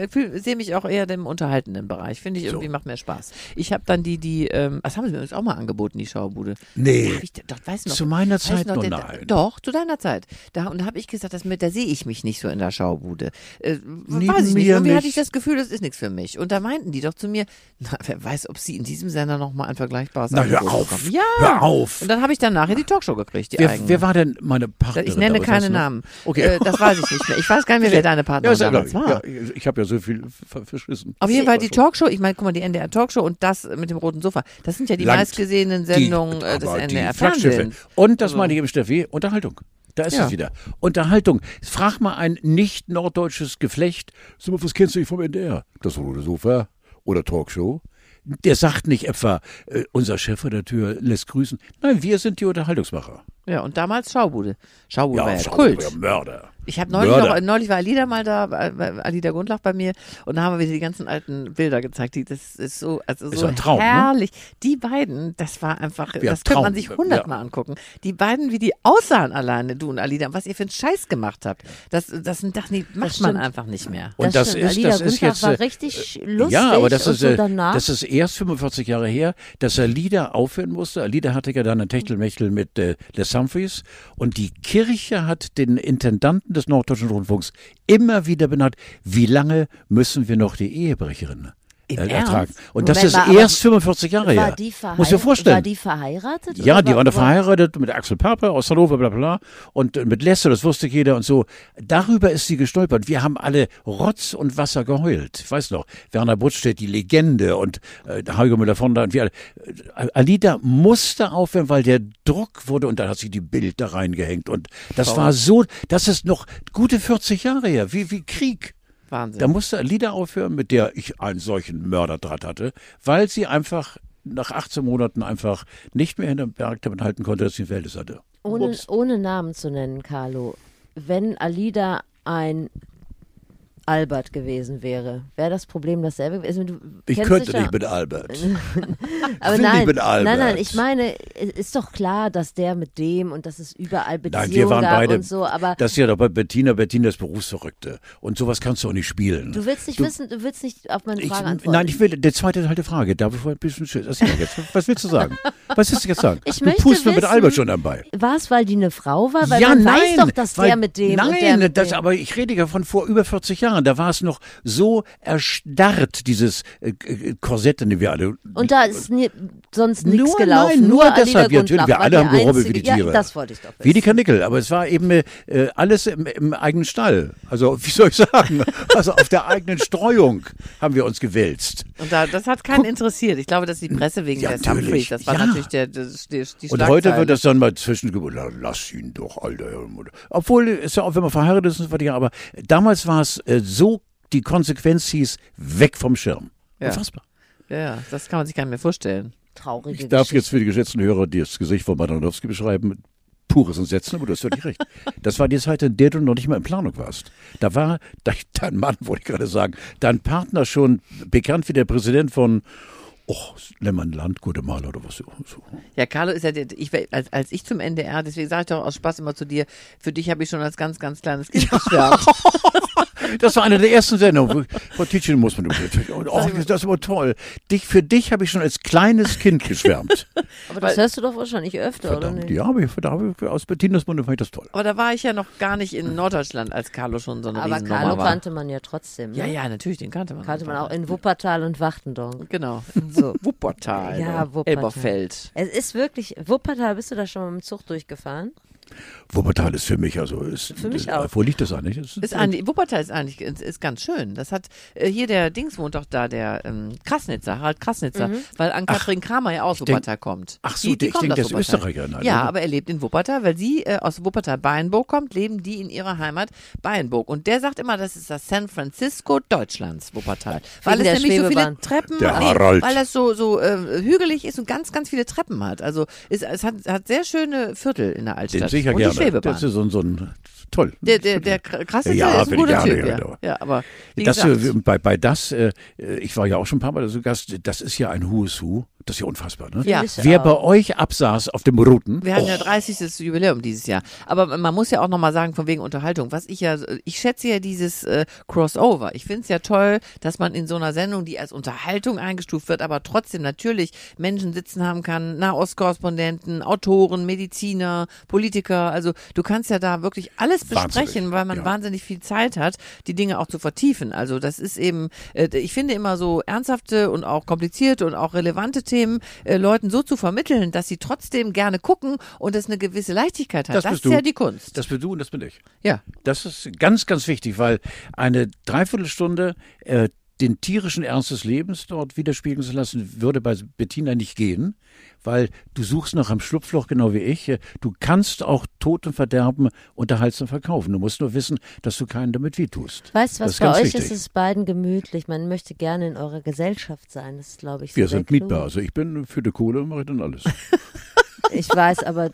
sehe mich auch eher im unterhaltenden Bereich. Finde ich irgendwie macht mehr Spaß. Ich habe dann die, die, ähm, das haben sie mir übrigens auch mal angeboten, die Schaubude. Nee. Ich, doch, weißt du noch, Zu meiner Zeit noch der- nein. Doch, zu deiner Zeit. Da, und da habe ich gesagt, das mit, da sehe ich mich nicht so in der Schaubude. Äh, weiß ich nicht. Irgendwie hatte ich das Gefühl, das ist nichts für mich. Und da meinten die doch zu mir, na, wer weiß, ob sie in diesem Sender noch mal ein vergleichbares Na, hör auf. bekommen. Ja. Hör auf. Und dann habe ich dann nachher die Talkshow gekriegt, die Wer, eigene. wer war denn meine Partnerin? ich nenne keine noch? Namen. Okay. Äh, das weiß ich nicht mehr. Ich weiß gar nicht mehr, wer deine Partnerin ja damals war. Ja, ich habe ja so viel ver- verschissen. Auf jeden Fall die. Talkshow, ich meine, guck mal, die NDR Talkshow und das mit dem roten Sofa, das sind ja die Land. meistgesehenen Sendungen Die- äh, des die NDR Flaggschiffe. Fernsehens. Und das Also- meine ich eben, Steffi, Unterhaltung. Da ist Ja. es wieder. Unterhaltung. Frag mal ein nicht norddeutsches Geflecht. Sag mal, was kennst du nicht vom NDR? Das rote Sofa oder Talkshow? Der sagt nicht etwa, äh, unser Chefredakteur lässt grüßen. Nein, wir sind die Unterhaltungsmacher. Ja, und damals Schaubude. Schaubude war ja schau, Kult. ja, Mörder. Ich habe neulich Mörder. noch, neulich war Alida mal da, äh, Alida Gundlach bei mir und da haben wir wieder die ganzen alten Bilder gezeigt. Die, das ist so, also Ist so ein Traum, ne? herrlich. Die beiden, das war einfach, Ja, das könnte man Traum, sich ja. hundertmal angucken. Die beiden, wie die aussahen alleine, du und Alida, und was ihr für einen Scheiß gemacht habt. Das, das das nicht, macht man stimmt. einfach nicht mehr. Und das, stimmt. ist, Alida das ist Gundlach jetzt. war äh, richtig lustig Ja, aber das und ist, so äh, danach. das ist erst 45 Jahre her, dass Alida aufhören musste. Alida hatte ja dann ein Techtelmechtel mit äh, Les Humphreys und die Kirche hat den Intendanten des Norddeutschen Rundfunks immer wieder benannt, wie lange müssen wir noch die Ehebrecherin Im äh, Ernst? Und das Moment ist erst 45 Jahre war her. Muss dir verheiratet? vorstellen. War die verheiratet? Ja, die waren da war- verheiratet mit Axel Pape aus Hannover, bla bla. Und äh, mit Lesse, das wusste jeder und so. Darüber ist sie gestolpert. Wir haben alle Rotz und Wasser geheult. Ich weiß noch, Werner Buttstedt, die Legende und äh, Heiko Müller von da und wir alle. Äh, Alida musste aufhören, weil der Druck wurde und dann hat sie die Bild da reingehängt. Und das war so, das ist noch gute 40 Jahre her, wie, wie Krieg. Wahnsinn. Da musste Alida aufhören, mit der ich einen solchen Mörderdraht hatte, weil sie einfach nach 18 Monaten einfach nicht mehr hinterm Berg damit halten konnte, dass sie ein Verhältnis hatte. Ohne, Ups. ohne Namen zu nennen, Carlo. Wenn Alida ein Albert gewesen wäre, wäre das Problem dasselbe gewesen? Du Ich könnte nicht mit Albert. Aber will nein, mit Albert. nein, nein, ich meine, es ist doch klar, dass der mit dem und dass es überall Beziehungen Nein, wir waren beide. und so, aber das ist ja doch bei Bettina. Bettina ist Berufsverrückte. Und sowas kannst du auch nicht spielen. du willst nicht Du- wissen, du willst nicht auf meine Ich, Frage antworten. nein, ich will, der zweite Teil der Frage, ich vorher ein bisschen. Was, was willst du sagen? Was willst du jetzt sagen? Ich du möchte mir mit wissen- Albert schon dabei. War es, weil die eine Frau war? Weil ja, man nein, weiß doch, dass weil, der mit dem Nein, und der mit das, dem. aber ich rede ja von vor über 40 Jahren. Da war es noch so erstarrt, dieses äh, äh, Korsett, in dem wir alle. Und da ist nie, sonst nichts Nur- gelaufen. nein, nur Alida deshalb, ja, natürlich, wir alle haben gerubbelt wie die Tiere. Ja, das wollte ich doch wissen. Wie die Kanickel, aber es war eben äh, alles im, im eigenen Stall. Also, wie soll ich sagen? Also auf der eigenen Streuung haben wir uns gewälzt. Und da, das hat keinen interessiert. Ich glaube, dass die Presse wegen Ja, der Humphreys, das war Ja. natürlich der, das, die, die Und heute wird das dann mal zwischen, lass ihn doch, Alter. Obwohl, ist ja auch, wenn man verheiratet ist, aber damals war es äh, so, die Konsequenz hieß, weg vom Schirm. Ja. Unfassbar. Ja, das kann man sich gar nicht mehr vorstellen. Traurige Ich darf Geschichte. jetzt für die geschätzten Hörer das Gesicht von Madanowski beschreiben. Pures Entsetzen, aber du hast völlig recht. Das war die Zeit, in der du noch nicht mal in Planung warst. Da war de- dein Mann, wollte ich gerade sagen, dein Partner schon bekannt wie der Präsident von oh, Lämmernland, Guatemala oder was so. so. Ja, Carlo ist ja, der, ich, als, als ich zum NDR, deswegen sage ich doch aus Spaß immer zu dir, für dich habe ich schon als ganz, ganz kleines Kind geschwärmt. Das war eine der ersten Sendungen. Frau Tietjen muss man. Oh, das ist aber toll. Dich, für dich habe ich schon als kleines Kind geschwärmt. Aber das hörst du doch wahrscheinlich öfter, oder Verdammt, nicht? ja, aber ich, aus Bettinas Munde fand ich das toll. Aber da war ich ja noch gar nicht in Norddeutschland, als Carlo schon so eine Aber Carlo war. kannte man ja trotzdem. ja, ne? ja, natürlich, den kannte man. Kannte man auch in Wuppertal und Wachtendorf. Genau. So. Wuppertal. Ja, oder Wuppertal. Elberfeld. Es ist wirklich, Wuppertal, bist du da schon mal mit dem Zug durchgefahren? Wuppertal ist für mich, also ist, Für mich äh, auch. Wo liegt das eigentlich? Das Ist eigentlich, Wuppertal ist eigentlich ist, ist ganz schön. Das hat äh, hier der Dings wohnt doch da, der ähm, Krasnitzer, Harald Krasnitzer, Mhm. weil an Katrin Kramer ja aus denk- Wuppertal kommt. Ach so, die, die ich kommt denk, aus der ist Wuppertal. Österreicherin halt, Ja, oder? aber er lebt in Wuppertal, weil sie äh, aus Wuppertal-Beinburg kommt, leben die in ihrer Heimat Beinburg. Und der sagt immer, das ist das San Francisco Deutschlands, Wuppertal. Weil Wegen es nämlich so viele Schwebebahn. Treppen, Der nee, weil das so, so äh, hügelig ist und ganz, ganz viele Treppen hat. Also es, es hat, hat sehr schöne Viertel in der Altstadt. Den sicher und gerne. die Schwebebahn. Das ist so, ein- so ein toll. Der, der, der krasse Ja, ist ein bin ich guter Typ, ja, ja. ja. ja. aber das, gesagt, äh, bei, bei das, äh, ich war ja auch schon ein paar Mal zu Gast, das ist ja ein Who's Who. Das ist ja unfassbar, ne? Ja. Wer auch? bei euch absaß auf dem Routen, wir hatten ja 30. Jubiläum dieses Jahr. Aber man muss ja auch nochmal sagen, von wegen Unterhaltung, was ich ja, ich schätze ja dieses äh, Crossover. Ich finde es ja toll, dass man in so einer Sendung, die als Unterhaltung eingestuft wird, aber trotzdem natürlich Menschen sitzen haben kann, Nahostkorrespondenten, Autoren, Mediziner, Politiker. Also du kannst ja da wirklich alles besprechen, Wahnsinnig, weil man ja. wahnsinnig viel Zeit hat, die Dinge auch zu vertiefen. Also das ist eben, äh, ich finde immer so ernsthafte und auch komplizierte und auch relevante Themen äh, Leuten so zu vermitteln, dass sie trotzdem gerne gucken und es eine gewisse Leichtigkeit hat. Das Das, ist du. ja die Kunst. das bist du und das bin ich. ja. Das ist ganz, ganz wichtig, weil eine Dreiviertelstunde äh, den tierischen Ernst des Lebens dort widerspiegeln zu lassen, würde bei Bettina nicht gehen, weil du suchst nach einem Schlupfloch, genau wie ich. Du kannst auch Tod und Verderben unterhaltsam verkaufen. Du musst nur wissen, dass du keinen damit wehtust. Weißt du was, bei euch wichtig. ist es beiden gemütlich. Man möchte gerne in eurer Gesellschaft sein. Das ist, glaube ich, Wir sehr sind klug. mietbar. Also ich bin für die Kohle und mache dann alles. Ich weiß, aber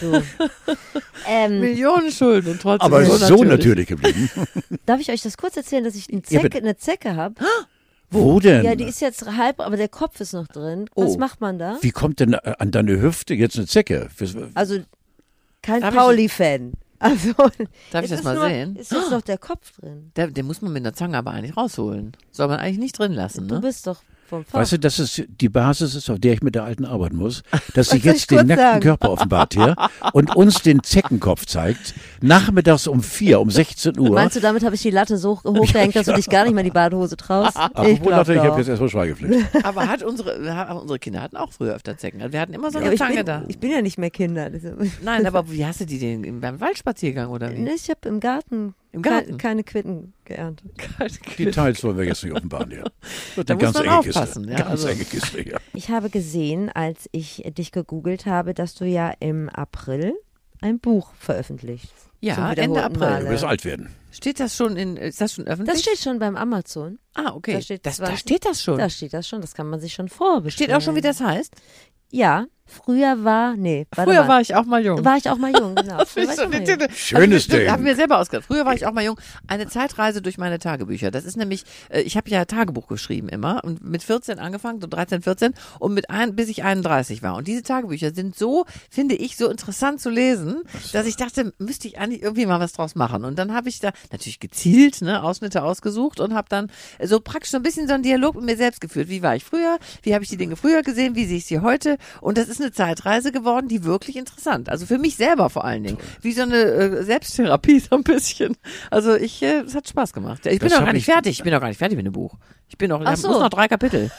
du. Ähm, Millionen Schulden und trotzdem Aber so natürlich geblieben. darf ich euch das kurz erzählen, dass ich eine Ja, Zecke, bitte. eine Zecke habe? Wo denn? Ja, die ist jetzt halb, aber der Kopf ist noch drin. Was Oh. macht man da? Wie kommt denn äh, an deine Hüfte jetzt eine Zecke? Also kein Pauli-Fan. Also Darf ich das ist mal nur, sehen? Ist jetzt noch der Kopf drin? Der, den muss man mit einer Zange aber eigentlich rausholen. Soll man eigentlich nicht drin lassen, Du ne? bist doch vom Fach. Weißt du, das ist die Basis ist, auf der ich mit der Alten arbeiten muss, dass sie jetzt den nackten sagen? Körper offenbart hier und uns den Zeckenkopf zeigt, nachmittags um vier, um 16 Uhr. Meinst du, damit habe ich die Latte so hoch- hochgehängt, dass du dich gar nicht mehr in die Badehose traust? Ach, ich dachte ich, habe jetzt erstmal Schweigepflicht. Aber hat unsere, ha- unsere Kinder hatten auch früher öfter Zecken. Wir hatten immer so Ja, eine aber ich, Zange bin, da. ich bin ja nicht mehr Kinder. Nein, aber wie hast du die denn im- beim Waldspaziergang oder wie? Nee, Ich habe im Garten, Im Garten? keine Quitten geerntet. Details wollen wir jetzt nicht offenbaren hier. Wird Da eine muss ganz man enge Kiste. ja, ganz also- enge Kiste, ja. Ich habe gesehen, als ich dich gegoogelt habe, dass du ja im April ein Buch veröffentlicht. Ja, Ende April. Du Male. wirst alt werden. Steht das schon in, ist das schon öffentlich? Das steht schon beim Amazon. ah, okay. da steht das, da 20. steht das schon. Da steht das schon, das kann man sich schon vorbestellen. steht auch schon, wie das heißt. Ja, früher war, nee, warte Früher mal. war ich auch mal jung. war ich auch mal jung, genau. Auch mal jung. Schönes also, Ding. Haben wir selber ausgedacht. Früher war ich auch mal jung. Eine Zeitreise durch meine Tagebücher. Das ist nämlich, äh, ich habe ja Tagebuch geschrieben immer und mit 14 angefangen, so 13, 14 und mit ein, bis ich 31 war. Und diese Tagebücher sind so, finde ich, so interessant zu lesen, dass ich dachte, müsste ich eigentlich irgendwie mal was draus machen. Und dann habe ich da natürlich gezielt ne, Ausschnitte ausgesucht und habe dann so praktisch so ein bisschen so einen Dialog mit mir selbst geführt. Wie war ich früher? Wie habe ich die Dinge früher gesehen? Wie sehe ich sie heute? Und das ist eine Zeitreise geworden, die wirklich interessant. Also für mich selber vor allen Dingen. Wie so eine äh, Selbsttherapie so ein bisschen. Also ich, äh, es hat Spaß gemacht. Ich bin Das noch gar nicht ich- fertig. Ich bin noch gar nicht fertig mit dem Buch. Ich bin noch, ich so. muss noch drei Kapitel.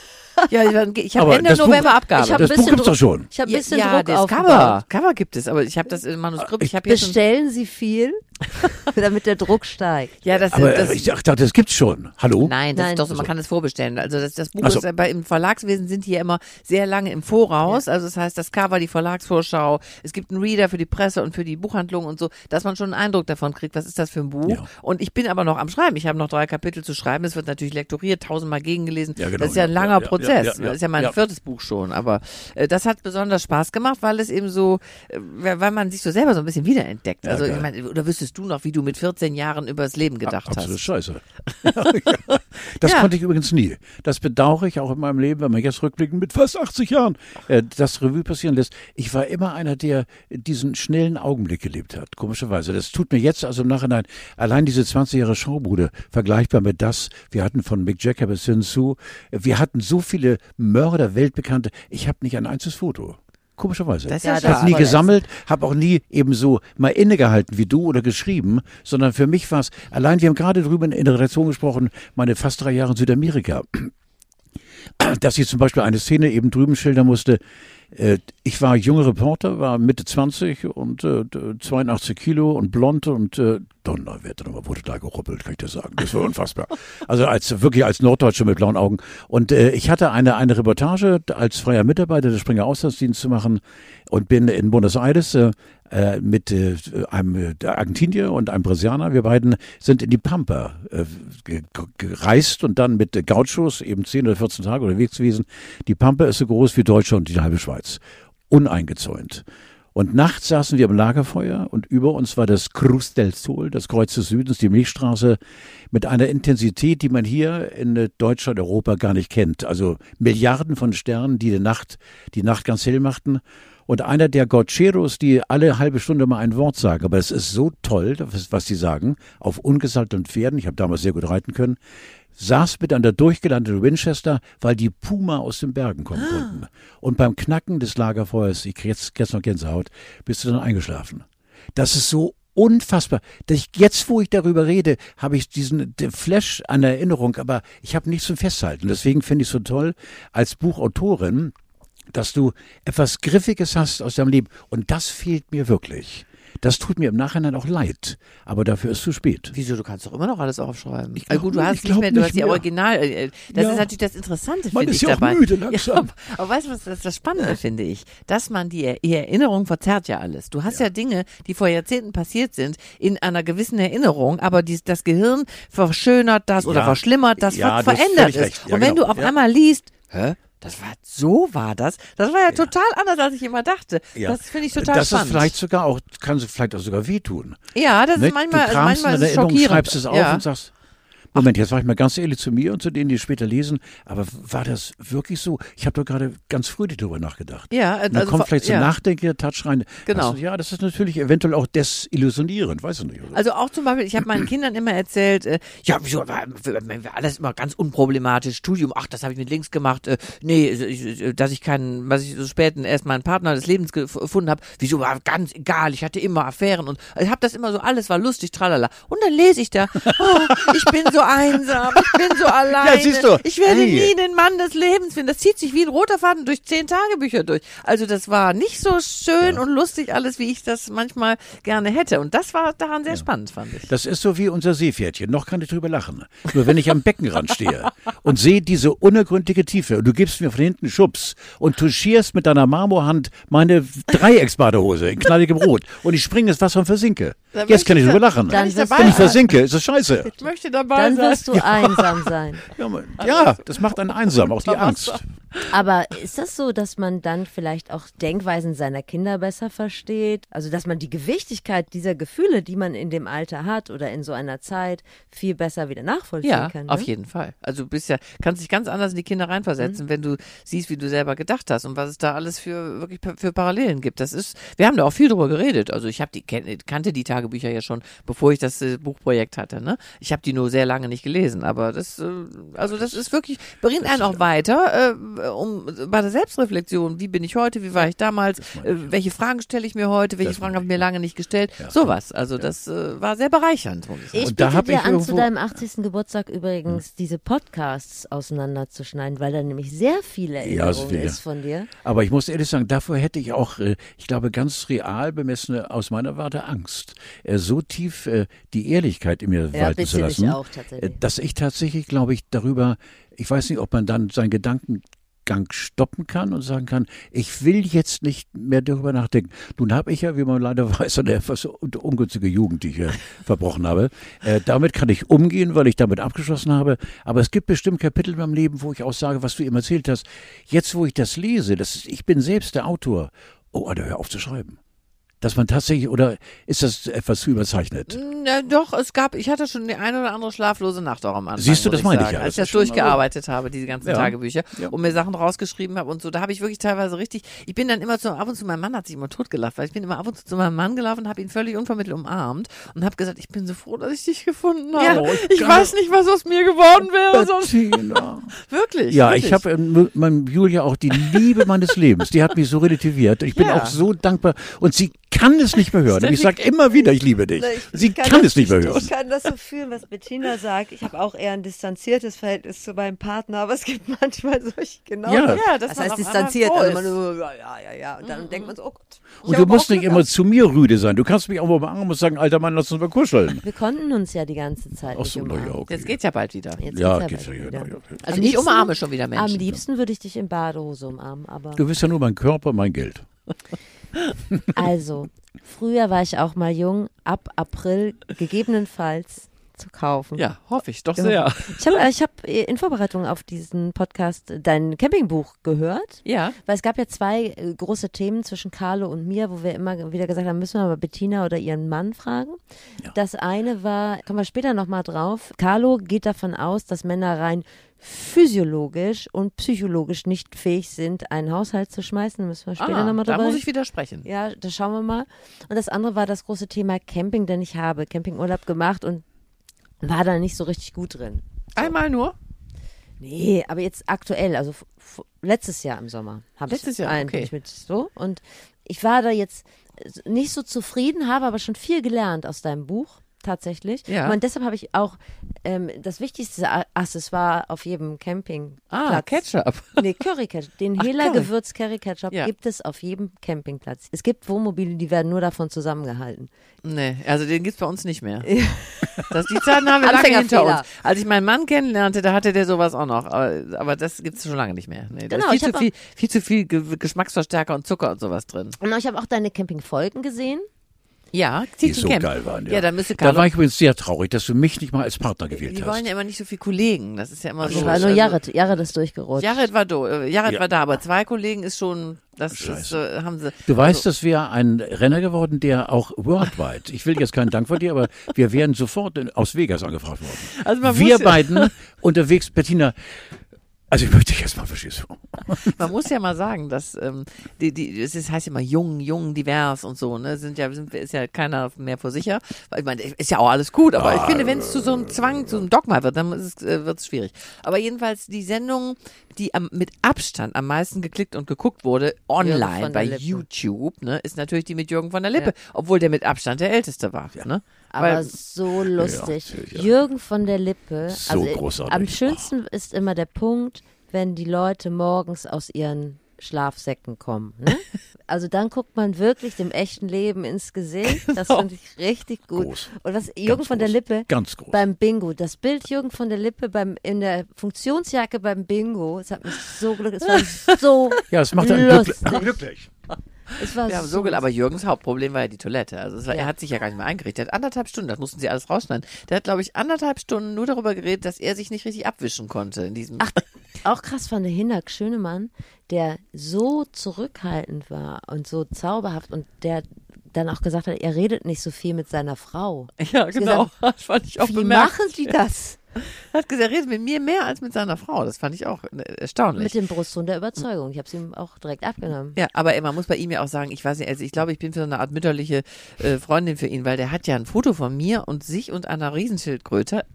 Ja, ich, ich habe Ende das Buch- November Abgabe. Ich hab Das ein Buch bisschen gibt's doch schon. Ich habe ein ja, bisschen ja, Druck das aufgebaut. Cover. Cover gibt es, aber ich habe das im Manuskript. Ich habe jetzt schon, Bestellen Sie viel, damit der Druck steigt. ja, das, Aber das ich dachte, das gibt's schon. Hallo? Nein, das Nein. ist doch so, man kann es vorbestellen. Also das, das Buch so. ist ja bei im Verlagswesen sind die ja immer sehr lange im Voraus. Also das heißt, das Cover, die Verlagsvorschau, es gibt einen Reader für die Presse und für die Buchhandlung und so, dass man schon einen Eindruck davon kriegt, was ist das für ein Buch. Ja. Und ich bin aber noch am Schreiben. Ich habe noch drei Kapitel zu schreiben. Es wird natürlich lektoriert, tausendmal gegengelesen. Ja, genau, das ist ja ein ja, langer ja, ja, Prozess. ja, ja, das ist ja mein ja. viertes Buch schon. Aber äh, das hat besonders Spaß gemacht, weil es eben so, äh, weil man sich so selber so ein bisschen wiederentdeckt. Also ich meine, oder wüsstest du noch, wie du mit 14 Jahren über das Leben gedacht Absolut hast? scheiße. Das Ja. konnte ich übrigens nie. Das bedauere ich auch in meinem Leben, wenn man jetzt rückblickend mit fast 80 Jahren äh, das Revue passieren lässt. Ich war immer einer, der diesen schnellen Augenblick gelebt hat, komischerweise. Das tut mir jetzt also im Nachhinein, allein diese 20 Jahre Schaubude, vergleichbar mit das, wir hatten von Mick Jagger bis hin zu, wir hatten so viele Mörder, Weltbekannte, ich habe nicht ein einziges Foto. Komischerweise. Das ist Ja, ja, habe nie gesammelt, habe auch nie eben so mal innegehalten wie du oder geschrieben, sondern für mich war es, allein wir haben gerade drüber in der Redaktion gesprochen, meine fast drei Jahre in Südamerika, dass ich zum Beispiel eine Szene eben drüben schildern musste. Äh, Ich war junger Reporter, war Mitte 20 und äh, 82 Kilo und blond und äh, Donnerwetter, nochmal wurde da geruppelt, kann ich dir sagen. Das war unfassbar. Also als wirklich als Norddeutscher mit blauen Augen. Und äh, ich hatte eine eine Reportage als freier Mitarbeiter des Springer Auslandsdienst zu machen und bin in Buenos Aires äh, äh, mit äh, einem äh, Argentinier und einem Brasilianer. Wir beiden sind in die Pampa äh, ge- ge- gereist und dann mit Gauchos eben 10 oder 14 Tage unterwegs gewesen. Die Pampa ist so groß wie Deutschland und die halbe Schweiz. Uneingezäunt. Und nachts saßen wir am Lagerfeuer und über uns war das Cruz del Sol, das Kreuz des Südens, die Milchstraße, mit einer Intensität, die man hier in Deutschland, Europa gar nicht kennt. Also Milliarden von Sternen, die die Nacht, die Nacht ganz hell machten. Und einer der Gaucheros, die alle halbe Stunde mal ein Wort sagen, aber es ist so toll, was, die sagen, auf ungesalteten Pferden, ich habe damals sehr gut reiten können, saß mit einer durchgelandeten Winchester, weil die Puma aus den Bergen kommen konnten. Und beim Knacken des Lagerfeuers, ich krieg jetzt, jetzt noch Gänsehaut, bist du dann eingeschlafen. Das ist so unfassbar. Dass ich, jetzt, wo ich darüber rede, habe ich diesen Flash an Erinnerung, aber ich habe nichts zum Festhalten. Deswegen finde ich es so toll, als Buchautorin, dass du etwas Griffiges hast aus deinem Leben. Und das fehlt mir wirklich. Das tut mir im Nachhinein auch leid, aber dafür ist zu spät. Wieso, du kannst doch immer noch alles aufschreiben. Ich Also glaub- gut, du hast nicht mehr, du nicht hast die mehr. Original. äh, Das Ja. ist natürlich das Interessante, Man finde ist ich ja auch dabei. müde langsam. Ja, aber, weißt du, was das, das Spannende finde ich? Dass man die, Er- Erinnerung verzerrt ja alles. Du hast ja. Dinge, die vor Jahrzehnten passiert sind, in einer gewissen Erinnerung, aber die, das Gehirn verschönert das oder verschlimmert das, verändert völlig ist. Und wenn genau. du auf einmal liest, hä? Das war so war das. Das war ja, total anders, als ich immer dachte. Das finde ich total das spannend. ist vielleicht sogar auch, kann es vielleicht auch sogar wehtun. ja, das Ne? ist manchmal, du kramst manchmal in der es Erinnerung, schockierend. schreibst es auf ja. und sagst, Moment, jetzt war ich mal ganz ehrlich zu mir und zu denen, die später lesen, aber war das wirklich so? Ich habe doch gerade ganz früh darüber nachgedacht. Ja, Und dann also kommt vielleicht so ja. ein nachdenklicher Touch rein. Genau. Also, ja, das ist natürlich eventuell auch desillusionierend, weiß ich nicht. Oder? Also auch zum Beispiel, ich habe meinen Kindern immer erzählt, äh, ja, wieso war, alles immer ganz unproblematisch, Studium, ach, das habe ich mit links gemacht, äh, nee, ich, dass ich keinen, was ich so spät erst meinen Partner des Lebens gef- gefunden habe, wieso war ganz egal, ich hatte immer Affären und ich habe das immer so, alles war lustig, tralala. Und dann lese ich da, oh, ich bin so einsam, ich bin so alleine, siehst du. ich werde Hey. nie den Mann des Lebens finden. Das zieht sich wie ein roter Faden durch zehn Tagebücher durch. Also das war nicht so schön und lustig alles, wie ich das manchmal gerne hätte. Und das war daran sehr spannend, fand ich. Das ist so wie unser Seepferdchen. Noch kann ich drüber lachen. Nur wenn ich am Beckenrand stehe und sehe diese unergründliche Tiefe und du gibst mir von hinten Schubs und touchierst mit deiner Marmorhand meine Dreiecksbadehose in knalligem Rot und ich springe ins Wasser und versinke. Dann Jetzt kann ich drüber ich lachen. Dann ich dabei Wenn ich sein. versinke, ist das scheiße. Ich möchte dabei Dann wirst du einsam sein. Ja, ja, das macht einen einsam, auch die Angst. Aber ist das so, dass man dann vielleicht auch Denkweisen seiner Kinder besser versteht? Also, dass man die Gewichtigkeit dieser Gefühle, die man in dem Alter hat oder in so einer Zeit, viel besser wieder nachvollziehen Ja, kann? auf ne? jeden Fall. Also du bist ja, kannst dich ganz anders in die Kinder Mhm. reinversetzen, wenn du siehst, wie du selber gedacht hast und was es da alles für wirklich für Parallelen gibt. Das ist, wir haben da auch viel drüber geredet. Also ich habe die kannte die Tagebücher ja schon, bevor ich das äh, Buchprojekt hatte. Ne? Ich habe die nur sehr lange nicht gelesen, aber das, äh, also das ist wirklich bringt einen auch weiter, äh, um bei der Selbstreflexion. Wie bin ich heute? Wie war ich damals? Äh, welche Fragen stelle ich mir heute? Welche Das Fragen habe ich mir lange nicht gestellt? Sowas. Also das äh, war sehr bereichernd. Muss ich sagen. Ich Und da biete dir ich an, zu deinem 80. Geburtstag übrigens diese Podcasts auseinanderzuschneiden, weil da nämlich sehr viele Ja, Erinnerungen ja. ist von dir. Aber ich muss ehrlich sagen, davor hätte ich auch, äh, ich glaube, ganz real bemessene, aus meiner Warte Angst, äh, so tief äh, die Ehrlichkeit in mir Ja, walten zu ich lassen, auch äh, dass ich tatsächlich, glaube ich, darüber, ich weiß nicht, ob man dann seinen Gedankengang stoppen kann und sagen kann, ich will jetzt nicht mehr darüber nachdenken. Nun habe ich ja, wie man leider weiß, eine etwas un- ungünstige Jugend, die ich äh, verbrochen habe. Äh, damit kann ich umgehen, weil ich damit abgeschlossen habe. Aber es gibt bestimmt Kapitel in meinem Leben, wo ich auch sage, was du eben erzählt hast. Jetzt, wo ich das lese, das ist, ich bin selbst der Autor. Oh, Alter, hör auf zu schreiben. Dass man tatsächlich, oder ist das etwas zu überzeichnet? Na, doch, es gab, ich hatte schon die eine oder andere schlaflose Nacht auch am Anfang. Siehst du, das meine ich ja. Als ich das durchgearbeitet habe, diese ganzen Ja. Tagebücher Ja. und mir Sachen rausgeschrieben habe und so, da habe ich wirklich teilweise richtig, ich bin dann immer so, ab und zu, mein Mann hat sich immer totgelacht, weil ich bin immer ab und zu zu meinem Mann gelaufen, habe ihn völlig unvermittelt umarmt und habe gesagt, ich bin so froh, dass ich dich gefunden habe. Ja, ich kann- weiß nicht, was aus mir geworden wäre. Sonst. Wirklich. Ja, wirklich. ich habe ähm, mein Julia auch die Liebe meines Lebens. Die hat mich so relativiert. Ich bin auch so dankbar. Und sie kann es nicht mehr hören. Und ich sage immer wieder, ich liebe dich. Ich- Sie ich kann, das, es nicht mehr ich, hören. Ich kann das so fühlen, was Bettina sagt. Ich habe auch eher ein distanziertes Verhältnis zu meinem Partner, aber es gibt manchmal solche genau. Ja. Ja, das das heißt distanziert. Also man ja, ja, ja, ja. Und dann denkt man so, oh Gott. Und du musst nicht immer zu mir rüde sein. Du kannst mich auch mal umarmen und sagen, alter Mann, lass uns mal kuscheln. Wir konnten uns ja die ganze Zeit Ach nicht so, na umarmen. ja, okay. Jetzt geht's ja bald wieder. Jetzt Ja, geht's geht's bald ja, wieder. ja, ja. Also Am ich liebsten- umarme schon wieder Menschen. Am liebsten würde ich dich in Badehose umarmen, aber Du bist ja nur mein Körper, mein Geld. also, früher war ich auch mal jung, ab April gegebenenfalls zu kaufen. Ja, hoffe ich doch Ja. sehr. Ich habe ich hab in Vorbereitung auf diesen Podcast dein Campingbuch gehört. Ja. Weil es gab ja zwei äh, große Themen zwischen Carlo und mir, wo wir immer wieder gesagt haben, müssen wir mal Bettina oder ihren Mann fragen. Das eine war, kommen wir später nochmal drauf, Carlo geht davon aus, dass Männer rein physiologisch und psychologisch nicht fähig sind, einen Haushalt zu schmeißen. Da müssen wir später Ah, nochmal da drüber muss ich widersprechen. ja, das schauen wir mal. Und das andere war das große Thema Camping, denn ich habe Campingurlaub gemacht und war da nicht so richtig gut drin. Einmal nur? Nee, aber jetzt aktuell, also letztes Jahr im Sommer habe ich Letztes Jahr, einen, okay. ich mit so und ich war da jetzt äh, nicht so zufrieden, habe aber schon viel gelernt aus deinem Buch tatsächlich. Ja. Und deshalb habe ich auch ähm, das wichtigste A- Accessoire auf jedem Campingplatz. Ah, Ketchup. Nee, Curry Ketchup. Den Ach, Hela. Gewürz Curry Ketchup Ja. gibt es auf jedem Campingplatz. Es gibt Wohnmobile, die werden nur davon zusammengehalten. Nee, also den gibt's bei uns nicht mehr. Das, die Zeiten haben wir lange hinter uns. Als ich meinen Mann kennenlernte, da hatte der sowas auch noch. Aber, aber das gibt's schon lange nicht mehr. Nee, da Genau, ist viel, zu viel, viel zu viel Ge Geschmacksverstärker und Zucker und sowas drin. Und ich habe auch deine Campingfolgen gesehen. Ja, Die so Camp. geil waren. Ja, da müsste Da Carlo. war ich übrigens sehr traurig, dass du mich nicht mal als Partner gewählt die hast. wollen ja immer nicht so viel Kollegen. Das ist ja immer so. Ich war nur also- Jared, Jared ist durchgerutscht. Jared war, do, äh, Jared Ja. war da, aber zwei Kollegen ist schon, das ist, äh, haben sie. Du weißt, dass wir ein Renner geworden, der auch worldwide, ich will jetzt keinen Dank von dir, aber wir wären sofort in, aus Vegas angefragt worden. Also man wir beiden unterwegs, Bettina, also ich möchte dich jetzt mal du. Man muss ja mal sagen, dass ähm, die, die, es ist, heißt ja immer jung, jung, divers und so, ne? Sind ja, sind, ist ja keiner mehr vor sicher. Weil Ich meine, ist ja auch alles gut, aber ich finde, wenn es zu so einem Zwang, zu einem Dogma wird, dann ist es, äh, wird es schwierig. Aber jedenfalls die Sendung, die am, mit Abstand am meisten geklickt und geguckt wurde, online bei Lippe. YouTube, ne, ist natürlich die mit Jürgen von der Lippe, obwohl der mit Abstand der älteste war. Ne? Aber Weil, so lustig. natürlich, ja. Jürgen von der Lippe. So also großartig. Am schönsten ist immer der Punkt, wenn die Leute morgens aus ihren Schlafsäcken kommen. Ne? Also dann guckt man wirklich dem echten Leben ins Gesicht. Das finde ich richtig gut. Groß. Und was Jürgen Ganz von der groß. Lippe Ganz groß. beim Bingo, das Bild Jürgen von der Lippe beim in der Funktionsjacke beim Bingo, es hat mich so glücklich, es war so Ja, es macht einen glücklich. lustig. glücklich. Es war wir haben so so, aber Jürgens Hauptproblem war ja die Toilette. Also war, er hat sich ja gar nicht mehr eingerichtet. Er hat anderthalb Stunden, das mussten sie alles rausschneiden. Der hat, glaube ich, anderthalb Stunden nur darüber geredet, dass er sich nicht richtig abwischen konnte in diesem. Ach, auch krass fand der Hinak Schönemann, der so zurückhaltend war und so zauberhaft und der dann auch gesagt hat, er redet nicht so viel mit seiner Frau. ja, genau. Das fand ich auch Wie machen die das? Er hat gesagt, er redet mit mir mehr als mit seiner Frau. Das fand ich auch äh, erstaunlich. Mit dem Brustton der Überzeugung. Ich habe es ihm auch direkt abgenommen. ja, aber man muss bei ihm ja auch sagen, ich weiß nicht, also ich glaube, ich bin für so eine Art mütterliche äh, Freundin für ihn, weil der hat ja ein Foto von mir und sich und einer Riesenschildkröte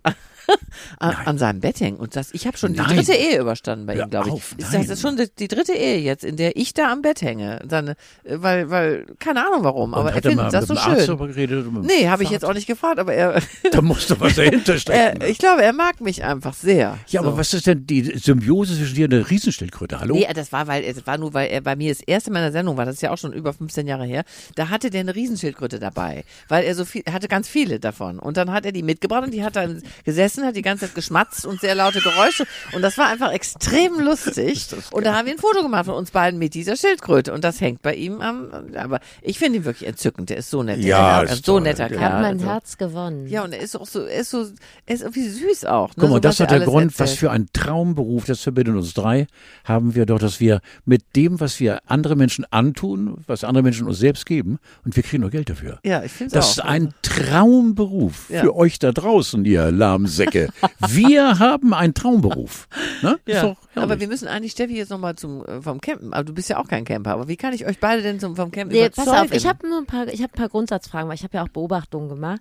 an, an seinem Bett hängen. Und das, ich habe schon die Nein. dritte Ehe überstanden bei Hör ihm, glaube ich. auf, das ist schon die, die dritte Ehe jetzt, in der ich da am Bett hänge. Seine, äh, weil, weil, keine Ahnung warum, aber er findet das mit so schön. darüber geredet? Nee, habe ich jetzt auch nicht gefragt, aber er, Da muss doch was dahinter stecken. er ich glaube, er mag mich einfach sehr. ja, so. aber was ist denn die Symbiose zwischen dir und der Riesenschildkröte? Hallo? Nee, das war, weil, es war nur, weil er bei mir das erste Mal in der Sendung war, das ist ja auch schon über 15 Jahre her, da hatte der eine Riesenschildkröte dabei, weil er so viel, hatte ganz viele davon. Und dann hat er die mitgebracht und die hat dann gesessen gegessen, hat die ganze Zeit geschmatzt und sehr laute Geräusche. Und das war einfach extrem lustig. Und da haben wir ein Foto gemacht von uns beiden mit dieser Schildkröte. Und das hängt bei ihm am, aber ich finde ihn wirklich entzückend. Der ist so nett. Ja, ist so toll. netter Der Er hat Kerl. mein also. Herz gewonnen. Ja, und er ist auch so, er ist so, er ist irgendwie süß auch. Ne? Guck mal, so, das was hat der Grund, was erzählt. für ein Traumberuf, das verbindet uns drei, haben wir doch, dass wir mit dem, was wir andere Menschen antun, was andere Menschen uns selbst geben, und wir kriegen noch Geld dafür. Ja, ich finde Das auch. ist ein Traumberuf Ja. für euch da draußen, ihr Lahmsäcke. Wir haben einen Traumberuf. Ne? Ja, aber wir müssen eigentlich Steffi jetzt nochmal zum äh, vom Campen. Aber du bist ja auch kein Camper. Aber wie kann ich euch beide denn zum vom Campen Nee, pass überzeugen? auf, ich habe nur ein paar, ich habe ein paar Grundsatzfragen, weil ich habe ja auch Beobachtungen gemacht.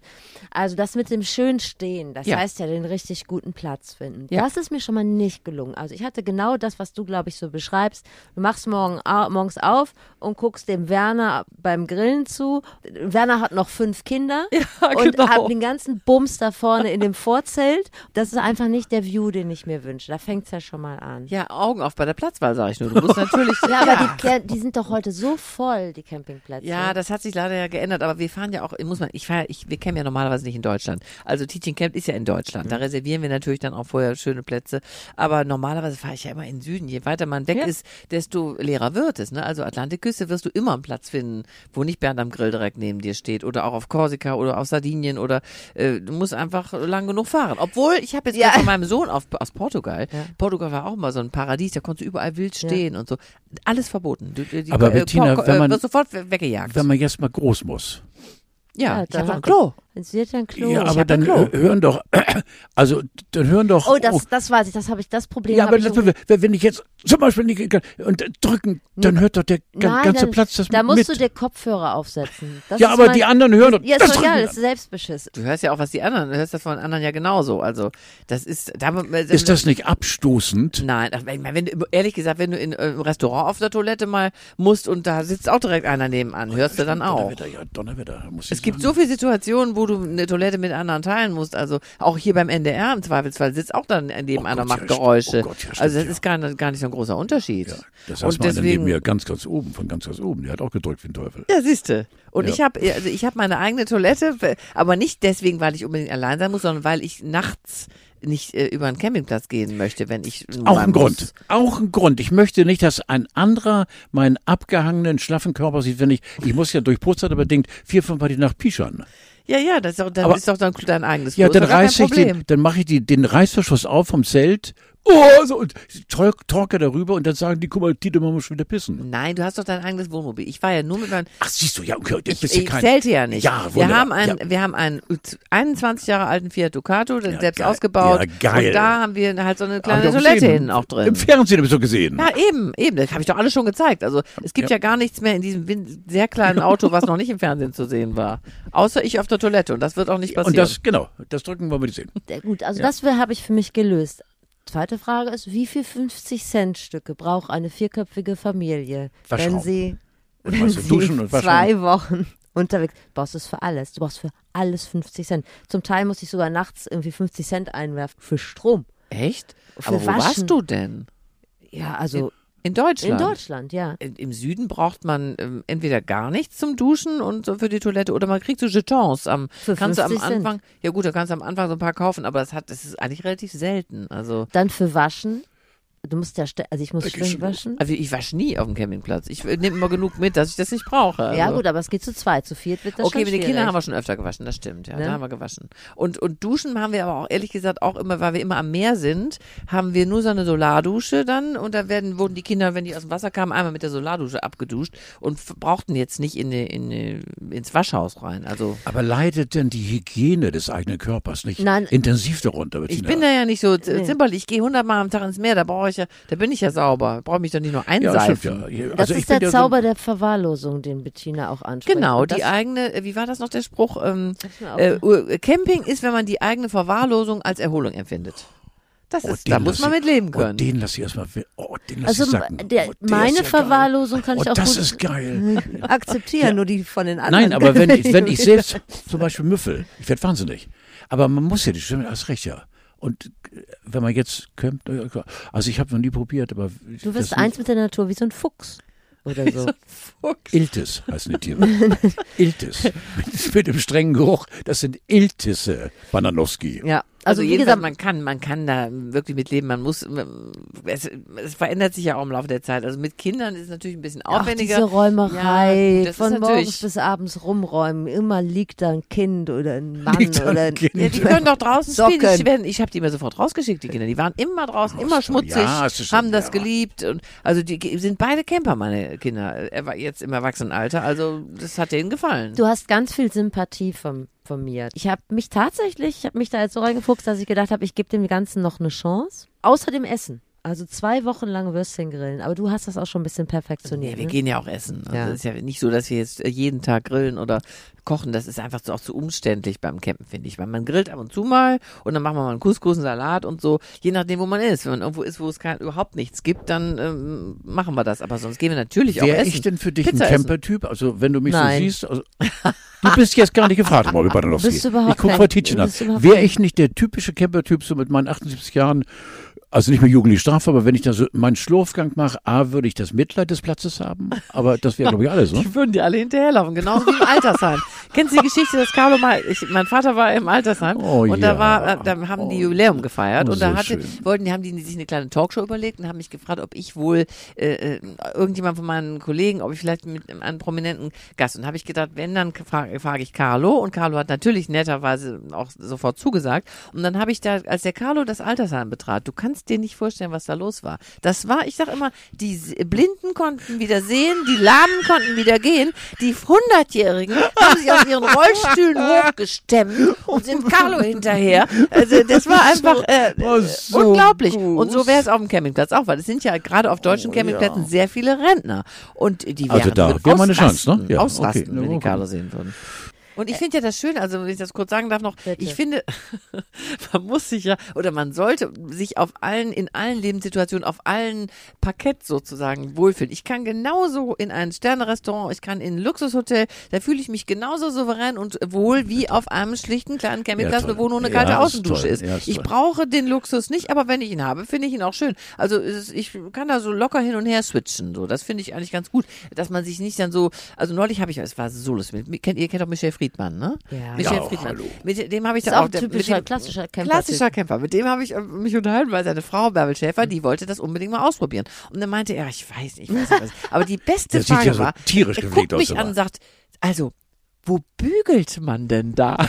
Also das mit dem schön Stehen, das Ja. heißt ja den richtig guten Platz finden. Ja. Das ist mir schon mal nicht gelungen. Also ich hatte genau das, was du glaube ich so beschreibst. Du machst morgen morgens auf und guckst dem Werner beim Grillen zu. Werner hat noch fünf Kinder und genau. hat den ganzen Bums da vorne in dem Vorzelt. Das ist einfach nicht der View, den ich mir wünsche. Da fängt's ja schon mal an. ja, Augen auf bei der Platzwahl, sage ich nur. Du musst natürlich. Ja, aber die, die sind doch heute so voll, die Campingplätze. Ja, das hat sich leider ja geändert, aber wir fahren ja auch, muss man, ich fahre, ich, wir campen ja normalerweise nicht in Deutschland. Also Teaching Camp ist ja in Deutschland. Da reservieren wir natürlich dann auch vorher schöne Plätze. Aber normalerweise fahre ich ja immer in den Süden. Je weiter man weg Ja. ist, desto leerer wird es. Ne? Also Atlantikküste wirst du immer einen Platz finden, wo nicht Bernd am Grill direkt neben dir steht. Oder auch auf Korsika oder auf Sardinien oder äh, du musst einfach lang genug fahren. Obwohl, ich habe jetzt Ja. von meinem Sohn auf, aus Portugal. Ja. Portugal war auch mal so ein Paradies, da konntest du überall wild stehen und so. Alles verboten. Du, die, Aber äh, Bettina, wenn äh, man- wirst sofort we- weggejagt. Wenn man jetzt mal groß muss. Ja, Ja, ich da habe ein Klo. Es wird ein Klo. ja, aber dann äh, hören doch, also dann hören doch. Oh, das, das weiß ich, das habe ich, das Problem ja, aber das, wenn ich jetzt zum Beispiel nicht und drücken, dann hört doch der Nein, ganze dann, Platz das Da musst mit. du dir Kopfhörer aufsetzen. Das ja, ist aber mein- die anderen hören doch. Ja, das ist doch egal, drücken. das ist Selbstbeschiss. Du hörst ja auch, was die anderen, du hörst das von anderen ja genauso. Also, das ist, da, Ist das nicht abstoßend? Nein, wenn, wenn du, ehrlich gesagt, wenn du in, äh, im Restaurant auf der Toilette mal musst und da sitzt auch direkt einer nebenan, hörst du dann auch. Donnerwetter, ja, Donnerwetter, muss ich Es gibt sagen. so viele Situationen, wo du eine Toilette mit anderen teilen musst. Also auch hier beim NDR im Zweifelsfall sitzt auch dann nebenan Oh und Gott, macht ja, Geräusche. Oh Gott, ja, also das ist gar, nicht- gar nicht so ein großer Unterschied. Ja, das und heißt mal einer neben deswegen, mir ganz, ganz oben, von ganz, ganz oben. Der hat auch gedrückt wie ein Teufel. Ja, siehste. Und ich habe also ich habe meine eigene Toilette, aber nicht deswegen, weil ich unbedingt allein sein muss, sondern weil ich nachts nicht äh, über einen Campingplatz gehen möchte, wenn ich Auch ein muss. Grund. Auch ein Grund. Ich möchte nicht, dass ein anderer meinen abgehangenen, schlaffen Körper sieht, wenn ich, ich muss ja durch Putzeit bedingt vier, fünf Mal die Nacht pischern. Ja, ja, das ist doch, dann Aber- ist doch dann dein eigenes Ja, Klo. dann reiße ich Problem. den, dann mache ich die, den Reißverschluss auf vom Zelt. Oh, so, und tor- torke darüber und dann sagen die, guck mal, Tite, man muss schon wieder pissen. Nein, du hast doch dein eigenes Wohnmobil. Ich war ja nur mit meinem Ach, siehst du, ja, okay, Ich, bist ja ich kein, zählte ja nicht. Ja, wir wunderbar. haben einen, ja. wir haben einen 21 Jahre alten Fiat Ducato, den Ja, selbst geil. ausgebaut. Ja, geil. Und da haben wir halt so eine kleine Toilette hinten auch drin. Im Fernsehen habe ich so gesehen. Ja, eben, eben. Das habe ich doch alles schon gezeigt. Also es gibt ja, Ja. gar nichts mehr in diesem sehr kleinen Auto, was noch nicht im Fernsehen zu sehen war. Außer ich auf der Toilette. Und das wird auch nicht passieren. und das, genau, das drücken wir mal sehen. Ja, Gut, also das habe ich für mich gelöst. Zweite Frage ist, wie viel 50-Cent-Stücke braucht eine vierköpfige Familie, wenn sie, wenn sie zwei Wochen unterwegs Du brauchst es für alles. Du brauchst für alles 50 Cent. Zum Teil muss ich sogar nachts irgendwie 50 Cent einwerfen für Strom. Echt? Für Aber wo Waschen. warst du denn? Ja, also In Deutschland? in Deutschland, ja. Im Süden braucht man ähm, entweder gar nichts zum Duschen und so für die Toilette oder man kriegt so Jetons am Für kannst du am 50 Cent. Anfang ja gut da kannst du am Anfang so ein paar kaufen aber das hat das ist eigentlich relativ selten also Dann für Waschen. Du musst ja, also ich muss los. waschen. also ich wasche nie auf dem Campingplatz ich nehme immer genug mit dass ich das nicht brauche also. Ja gut, aber es geht zu zweit, zu viert wird das Okay, schon mit den. Kindern haben wir schon öfter gewaschen, das stimmt, ja, Ne? da haben wir gewaschen. Und, und duschen haben wir aber auch ehrlich gesagt auch immer, weil wir immer am Meer sind, haben wir nur so eine Solardusche dann und da werden, wurden die Kinder, wenn die aus dem Wasser kamen, einmal mit der Solardusche abgeduscht und brauchten jetzt nicht in, in, ins Waschhaus rein. Also Aber leidet denn die Hygiene des eigenen Körpers nicht Nein. intensiv darunter, ich Bettina? bin da ja nicht so zimperlich, ich gehe hundertmal am Tag ins Meer, da brauche ich ja, da bin ich ja sauber, brauche mich doch nicht nur ja, einseifen. ja. Das Also ich ist der ja so- Zauber der Verwahrlosung, den Bettina auch anspricht. Genau, das, die eigene, äh, wie war das noch der Spruch? Ähm, äh, Ur- Camping ist, wenn man die eigene Verwahrlosung als Erholung empfindet. Das Oh, ist, da muss man ich- mit leben Oh, können. den lass ich erstmal, oh, den lass Also ich sacken. der, oh, der meine ja geil. Verwahrlosung kann oh, ich auch das gut ist geil. akzeptieren, nur die von den anderen. Nein, aber wenn ich, wenn ich selbst zum Beispiel müffel, ich werde wahnsinnig. Aber man muss ja die Stimme, hast recht, ja. Und äh, wenn man jetzt kommt, äh, also ich habe noch nie probiert, aber Du wirst eins mit der Natur, wie so ein Fuchs oder so. Iltis heißen die Tiere. Iltis. Mit, mit dem strengen Geruch. Das sind Iltisse, Bananowski. ja. Also, Also, wie gesagt- man kann, man kann da wirklich mit leben. Man muss, es, es verändert sich ja auch im Laufe der Zeit. Also mit Kindern ist es natürlich ein bisschen Ach, aufwendiger. diese Räumerei Ja, von morgens bis abends rumräumen. Immer liegt da ein Kind oder ein Mann Liegt oder ein Kind. Ja, die können doch draußen Socken. spielen. Die werden, ich habe die immer sofort rausgeschickt, die Kinder. Die waren immer draußen, immer schmutzig, ja, schon, haben das ja. geliebt. Und also die sind beide Camper, meine Kinder. Er war jetzt im Erwachsenenalter. Also das hat denen gefallen. Du hast ganz viel Sympathie von, mir. Ich habe mich tatsächlich, ich habe mich da jetzt so reingefuchst, dass ich gedacht habe, ich gebe dem Ganzen noch eine Chance. Außer dem Essen. Also zwei Wochen lang Würstchen grillen. Aber du hast das auch schon ein bisschen perfektioniert. Ja, wir ne? gehen ja auch essen. Also Ja. Es ist ja nicht so, dass wir jetzt äh, jeden Tag grillen oder kochen. Das ist einfach so, auch zu umständlich beim Campen, finde ich. Weil man grillt ab und zu mal und dann machen wir mal einen Couscous, einen Salat und so. Je nachdem, wo man ist. Wenn man irgendwo ist, wo es kein, überhaupt nichts gibt, dann ähm, machen wir das. Aber sonst gehen wir natürlich auch Wäre essen. ich denn für dich Pizza ein. Camper-Typ? Also wenn du mich Nein. so siehst, also, du bist jetzt gar nicht gefragt, Molly Badanowski. Ich gucke Frau Tietjen an. Wäre ich nicht der typische Camper-Typ so mit meinen 78 Jahren, also nicht mehr jugendliche Strafe, aber wenn ich da so meinen Schlurfgang mache, A, würde ich das Mitleid des Platzes haben, aber das wäre, glaube ich, alles, ne? Die würden dir alle hinterherlaufen, genauso wie im Altersheim. Kennst du die Geschichte, dass Carlo mal, ich, mein Vater war im Altersheim Oh und da ja. war, äh, da haben die Jubiläum gefeiert Oh, und da hatte, schön. wollten, die haben die sich eine kleine Talkshow überlegt und haben mich gefragt, ob ich wohl äh, äh, irgendjemand von meinen Kollegen, ob ich vielleicht mit einem prominenten Gast und habe ich gedacht, wenn dann frage frag ich Carlo und Carlo hat natürlich netterweise auch sofort zugesagt und dann habe ich da, als der Carlo das Altersheim betrat, du kannst dir nicht vorstellen, was da los war. Das war, ich sag immer, die Blinden konnten wieder sehen, die Lahmen konnten wieder gehen, die Hundertjährigen haben sich aus ihren Rollstühlen hochgestemmt und sind Carlo hinterher. Also das war einfach äh, war äh, so unglaublich. groß. Und so wäre es auf dem Campingplatz auch, weil es sind ja gerade auf deutschen Campingplätzen sehr viele Rentner. Und die wären Also da wäre mal eine Chance, ne? ausrasten, Ja, ausrasten, okay. Wenn die. Carlo sehen würden. Und ich finde ja das schön, also wenn ich das kurz sagen darf noch, Bitte. ich finde, man muss sich ja, oder man sollte sich auf allen, in allen Lebenssituationen, auf allen Parkett sozusagen wohlfühlen. Ich kann genauso in ein Sterne-Restaurant, ich kann in ein Luxushotel, da fühle ich mich genauso souverän und wohl wie auf einem schlichten kleinen Campingplatz, Ja, wo nur eine Ja, kalte ist Außendusche ist. Ja, ist ich brauche den Luxus nicht, aber wenn ich ihn habe, finde ich ihn auch schön. Also ist, ich kann da so locker hin und her switchen, so. Das finde ich eigentlich ganz gut, dass man sich nicht dann so, also neulich habe ich, es war so lustig, kennt, ihr kennt doch Michel Friedmann, ne? Ja. Michel Ja, Friedmann. hallo. Mit dem habe ich Ist dann auch auch, der, mit typischer, dem, klassischer Camper. Klassischer Camper. Mit dem habe ich äh, mich unterhalten, weil seine Frau Bärbel Schäfer, die wollte das unbedingt mal ausprobieren. Und dann meinte er, ich weiß nicht, ich weiß nicht was. Aber die beste sieht Frage ja so war, tierisch er guckt aus, mich an und sagt, also, wo bügelt man denn da?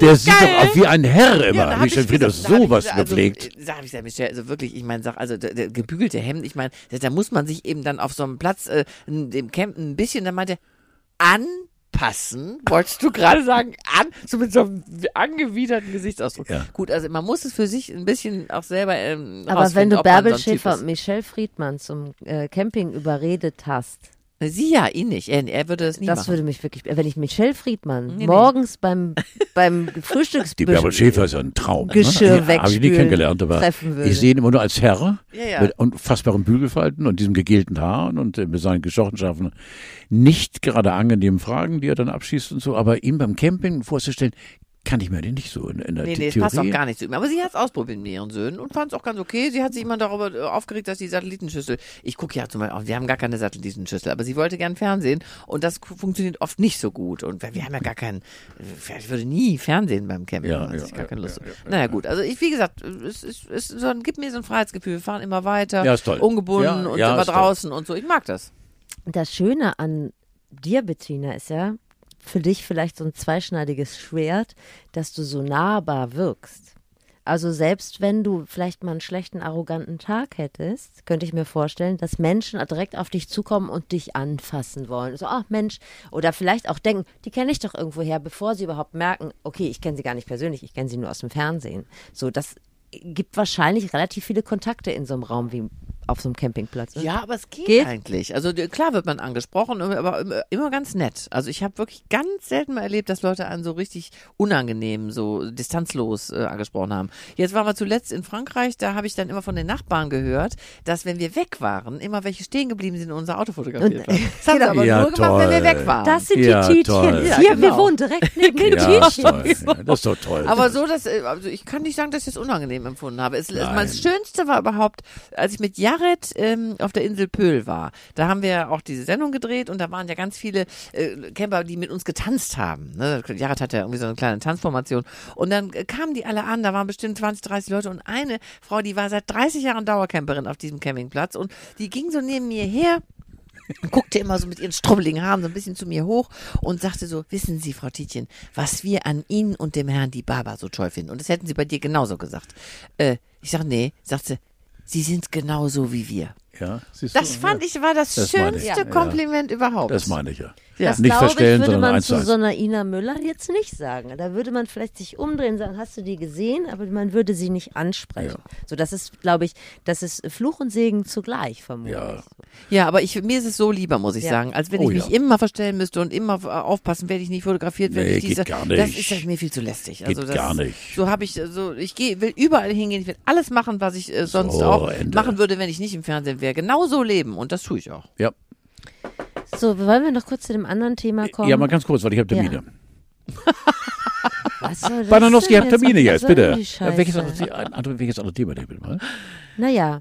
Der sieht doch aus wie ein Herr immer. hab Michel hab ich sowas gesagt, also, gepflegt. äh, Sag ich ja, Michel, also wirklich, ich meine, sag, also der, der gebügelte Hemd, ich meine, da, muss man sich eben dann auf so einem Platz, äh, in dem Camp ein bisschen, dann meinte er, anpassen, wolltest du gerade sagen, an, so mit so einem angewiderten Gesichtsausdruck. Ja. Gut, also man muss es für sich ein bisschen auch selber ähm, Aber wenn du Bärbel Schäfer ist. und Michelle Friedmann zum äh, Camping überredet hast, Sie ja, ihn nicht. Er, er würde es nie das machen. würde mich wirklich, wenn ich Michelle Friedmann Nee, nee. morgens beim, beim Frühstücks Die Bärbel Schäfer ist ja ein Traum. Geschirr ne? Habe ich nie kennengelernt, aber treffen würde. ich sehe ihn immer nur als Herr Ja, ja. mit unfassbaren Bügelfalten und diesem gegelten Haaren und äh, mit seinen Geschochenschaften. Nicht gerade angenehmen Fragen, die er dann abschießt und so, aber ihm beim Camping vorzustellen, kann ich mir den nicht so in, in der Nee, nee, Theorie. passt auch gar nicht zu ihm. Aber sie hat es ausprobiert mit ihren Söhnen und fand es auch ganz okay. Sie hat sich immer darüber äh, aufgeregt, dass die Satellitenschüssel, ich gucke ja zum Beispiel, auch, wir haben gar keine Satellitenschüssel, aber sie wollte gern Fernsehen und das funktioniert oft nicht so gut. Und wir haben ja gar keinen, äh, ich würde nie Fernsehen beim Camping, Ja, ja, ja, ich gar ja, keine Lust. ja, zu. naja, gut, also ich, wie gesagt, es, es, es so ein, gibt mir so ein Freiheitsgefühl. Wir fahren immer weiter, Ja, ist toll. ungebunden Ja, und ja, immer ist toll. draußen und so. Ich mag das. Das Schöne an dir, Bettina, ist ja für dich vielleicht so ein zweischneidiges Schwert, dass du so nahbar wirkst. Also selbst wenn du vielleicht mal einen schlechten, arroganten Tag hättest, könnte ich mir vorstellen, dass Menschen direkt auf dich zukommen und dich anfassen wollen. So, ach Mensch, oder vielleicht auch denken, die kenne ich doch irgendwo her, bevor sie überhaupt merken, okay, ich kenne sie gar nicht persönlich, ich kenne sie nur aus dem Fernsehen. So, das gibt wahrscheinlich relativ viele Kontakte in so einem Raum wie auf so einem Campingplatz. Ja, aber es geht, Geht? eigentlich. Also klar wird man angesprochen, aber immer, ganz nett. Also ich habe wirklich ganz selten mal erlebt, dass Leute einen so richtig unangenehm, so distanzlos äh, angesprochen haben. Jetzt waren wir zuletzt in Frankreich, da habe ich dann immer von den Nachbarn gehört, dass wenn wir weg waren, immer welche stehen geblieben sind und unser Auto fotografiert haben. Das haben sie Genau. aber Ja, nur gemacht, wenn wir toll. weg waren. Das sind Ja, die Tietchen. toll. Hier, Ja, wir genau. wohnen direkt neben den Ja, Tietchen. toll. Ja, das ist doch toll. Aber so, dass, äh, also ich kann nicht sagen, dass ich es unangenehm empfunden habe. Es, mein Schönste war überhaupt, als ich mit Jarek Kabarett ähm, auf der Insel Pöhl war. Da haben wir auch diese Sendung gedreht und da waren ja ganz viele äh, Camper, die mit uns getanzt haben. Ne? Jared hat ja irgendwie so eine kleine Tanzformation. Und dann kamen die alle an, da waren bestimmt 20, 30 Leute und eine Frau, die war seit 30 Jahren Dauercamperin auf diesem Campingplatz und die ging so neben mir her und guckte immer so mit ihren strubbeligen Haaren so ein bisschen zu mir hoch und sagte so, wissen Sie, Frau Tietjen, was wir an Ihnen und dem Herrn die Baba so toll finden. Und das hätten Sie bei dir genauso gesagt. Äh, ich sag, nee, sagt sie, Sie sind genauso wie wir. Ja, Das fand ich war das, Das schönste ja. Kompliment überhaupt. Das meine ich ja. Ja. Das Nicht glaube verstellen, ich, würde sondern man zu so einer Ina Müller jetzt nicht sagen. Da würde man vielleicht sich umdrehen und sagen, hast du die gesehen? Aber man würde sie nicht ansprechen. So, das ist, glaube ich, das ist Fluch und Segen zugleich vermutlich. Ja. Ja, aber ich, mir ist es so lieber, muss ich Ja. sagen, als wenn Oh ich mich ja. immer verstellen müsste und immer äh, aufpassen, werde ich nicht fotografiert, werde Nee, ich diese, geht gar Das nicht. ist ja mir viel zu lästig. Geht also das, gar nicht. So habe ich, so ich gehe, will überall hingehen, ich will alles machen, was ich äh, sonst So, auch Ende. machen würde, wenn ich nicht im Fernsehen wäre. Genau so leben und das tue ich auch. Ja. So, wollen wir noch kurz zu dem anderen Thema kommen? ja, mal ganz kurz, weil ich habe Termine. Was soll das Bananowski hat Termine jetzt, bitte. Ja, welches, andere, welches andere Thema denn bitte mal? Naja,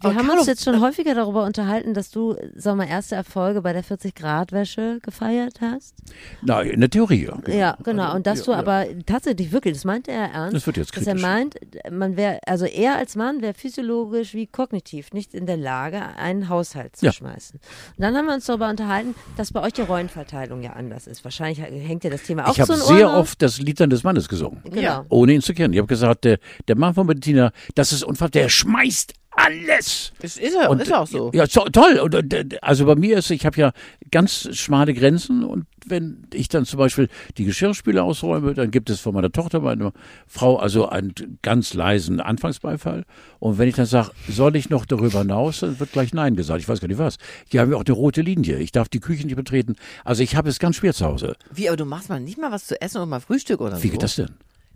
wir haben uns jetzt schon häufiger darüber unterhalten, dass du, sag mal, erste Erfolge bei der 40-Grad-Wäsche gefeiert hast. Na, in der Theorie. Ja, Ja, genau. Und dass ja, du ja. aber tatsächlich wirklich, das meinte er ernst. Das wird jetzt Dass er kritisch. meint, man wäre, also er als Mann wäre physiologisch wie kognitiv nicht in der Lage, einen Haushalt zu Ja. schmeißen. Und dann haben wir uns darüber unterhalten, dass bei euch die Rollenverteilung ja anders ist. Wahrscheinlich hängt ja das Thema auch Ich habe so in sehr Ohren auf. oft das Lied dann des Mannes gesungen. Genau. Ohne ihn zu kennen. Ich habe gesagt, der, der Mann von Bettina, das ist unfassbar, der schmeißt alles. Das ist ja, Und, ist auch so. Ja, so, toll. Und, äh, also bei mir ist, ich habe ja ganz schmale Grenzen und wenn ich dann zum Beispiel die Geschirrspüle ausräume, dann gibt es von meiner Tochter, meiner Frau, also einen ganz leisen Anfangsbeifall. Und wenn ich dann sage, soll ich noch darüber hinaus, dann wird gleich Nein gesagt. Ich weiß gar nicht was. Hier haben wir auch eine rote Linie. Ich darf die Küche nicht betreten. Also ich habe es ganz schwer zu Hause. Wie, aber du machst mal nicht mal was zu essen und mal Frühstück oder Wie so? geht das denn?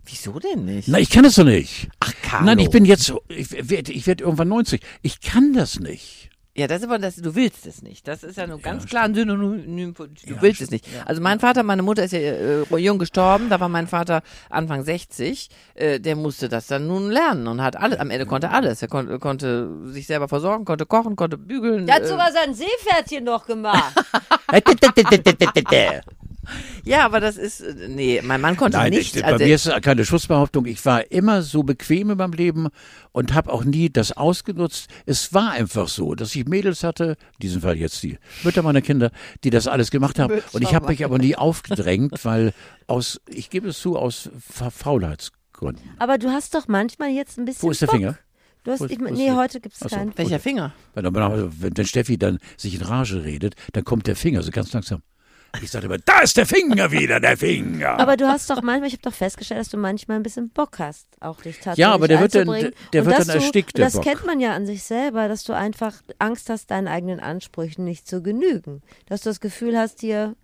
Wieso denn nicht? Na, ich kann es doch nicht. Carlo. Nein, ich bin jetzt, ich werde ich werd irgendwann 90. Ich kann das nicht. Ja, das ist aber das, du willst es nicht. Das ist ja nur ganz stimmt. klar ein Synonym. für- Du Ja, willst es nicht. Also mein Vater, meine Mutter ist ja äh, jung gestorben. Da war mein Vater Anfang 60. Äh, der musste das dann nun lernen und hat alles. Am Ende konnte er alles. Er kon konnte sich selber versorgen, konnte kochen, konnte bügeln. Der hat äh, sogar sein Seepferdchen noch gemacht. Ja, aber das ist äh, nee, mein Mann konnte Nein, nichts. ich, bei also, mir ist es keine Schutzbehauptung. Ich war immer so bequem in meinem Leben und habe auch nie das ausgenutzt. Es war einfach so, dass ich Mädels hatte, in diesem Fall jetzt die Mütter meiner Kinder, die das alles gemacht haben. Mütter und ich habe mich aber nie aufgedrängt, weil aus, ich gebe es zu, aus Fa Faulheitsgründen. Aber du hast doch manchmal jetzt ein bisschen. Wo ist der Bock. Finger? Du hast, ich, nee, heute gibt es keinen. welcher Finger? Wenn, wenn, wenn Steffi dann sich in Rage redet, dann kommt der Finger so ganz langsam. Ich sage immer, da ist der Finger wieder, der Finger. Aber du hast doch manchmal, ich habe doch festgestellt, dass du manchmal ein bisschen Bock hast, auch dich tatsächlich Ja, aber der wird dann- der Und wird dann du, erstickt, der Das Bock. kennt man ja an sich selber, dass du einfach Angst hast, deinen eigenen Ansprüchen nicht zu genügen. Dass du das Gefühl hast, dir,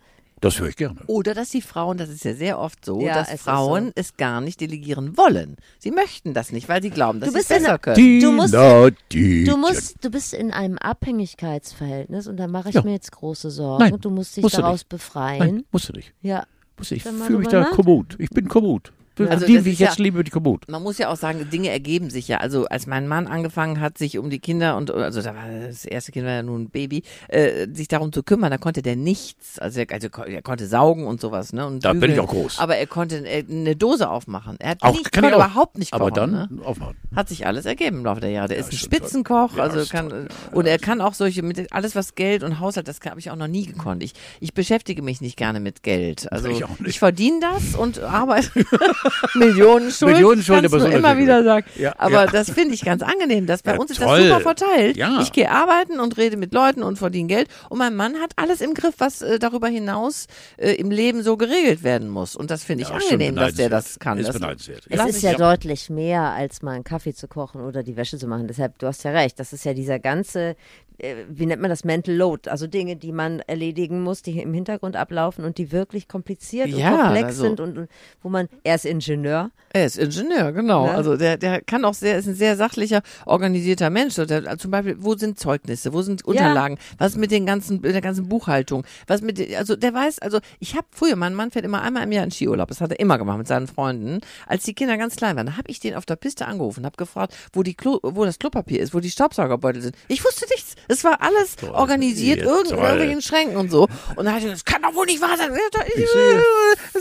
das höre ich gerne. Oder dass die Frauen, das ist ja sehr oft so, Ja, dass es Frauen so. es gar nicht delegieren wollen. Sie möchten das nicht, weil sie glauben, dass Du sie es besser können. Die Du musst- du musst, du bist in einem Abhängigkeitsverhältnis und da mache ich Ja. mir jetzt große Sorgen. Nein, und du musst dich musst du daraus nicht. befreien. Nein, musst du nicht. Ja. Musst du. Ich fühle mich da kommod. Ich bin kommod. Also die, wie ich jetzt ja- liebe, die kommod. Man muss ja auch sagen, Dinge ergeben sich ja. Also als mein Mann angefangen hat, sich um die Kinder und also da war das erste Kind war ja nun ein Baby, äh, sich darum zu kümmern, da konnte der nichts. Also er, also er konnte saugen und sowas, ne? Und Da bin bügeln. ich auch groß. Aber er konnte äh, eine Dose aufmachen. Er hat Auch nicht, kann überhaupt nicht kochen. Aber dann ne? aufmachen. Hat sich alles ergeben im Laufe der Jahre. Der ist ein ist toll. Spitzenkoch, Ja, also kann toll. und er kann auch solche mit alles was Geld und Haushalt, das habe ich auch noch nie gekonnt. Ich, ich beschäftige mich nicht gerne mit Geld. Also Ich ich verdiene das und arbeite Millionen Schulden. Millionen Schulden, kannst aber du so immer wieder sagen. Ja, aber ja. das finde ich ganz angenehm. Das bei Ja, uns ist toll. das super verteilt. Ja. Ich gehe arbeiten und rede mit Leuten und verdiene Geld und mein Mann hat alles im Griff, was äh, darüber hinaus äh, im Leben so geregelt werden muss. Und das finde ich angenehm, dass der das kann. Ist Das- beneidenswert. Es ist ja, ja. deutlich mehr, als mal einen Kaffee zu kochen oder die Wäsche zu machen. Deshalb, du hast ja recht, das ist ja dieser ganze, äh, wie nennt man das, Mental Load, also Dinge, die man erledigen muss, die im Hintergrund ablaufen und die wirklich kompliziert Ja, und komplex also- sind und, und wo man erst in Ingenieur. Er ist Ingenieur, genau. Ne? Also der, der kann auch sehr, ist ein sehr sachlicher, organisierter Mensch. Der, zum Beispiel, wo sind Zeugnisse, wo sind Unterlagen, was mit den ganzen, mit der ganzen Buchhaltung, was mit, den- also der weiß, also ich habe früher, mein Mann fährt immer einmal im Jahr in Skiurlaub, das hat er immer gemacht mit seinen Freunden. Als die Kinder ganz klein waren, da habe ich den auf der Piste angerufen, habe gefragt, wo die Klo, wo das Klopapier ist, wo die Staubsaugerbeutel sind. Ich wusste nichts. Es war alles organisiert, Ja, irgend, in toll. irgendwelchen Schränken und so. Und dann habe ich gesagt, das kann doch wohl nicht wahr sein. Ich,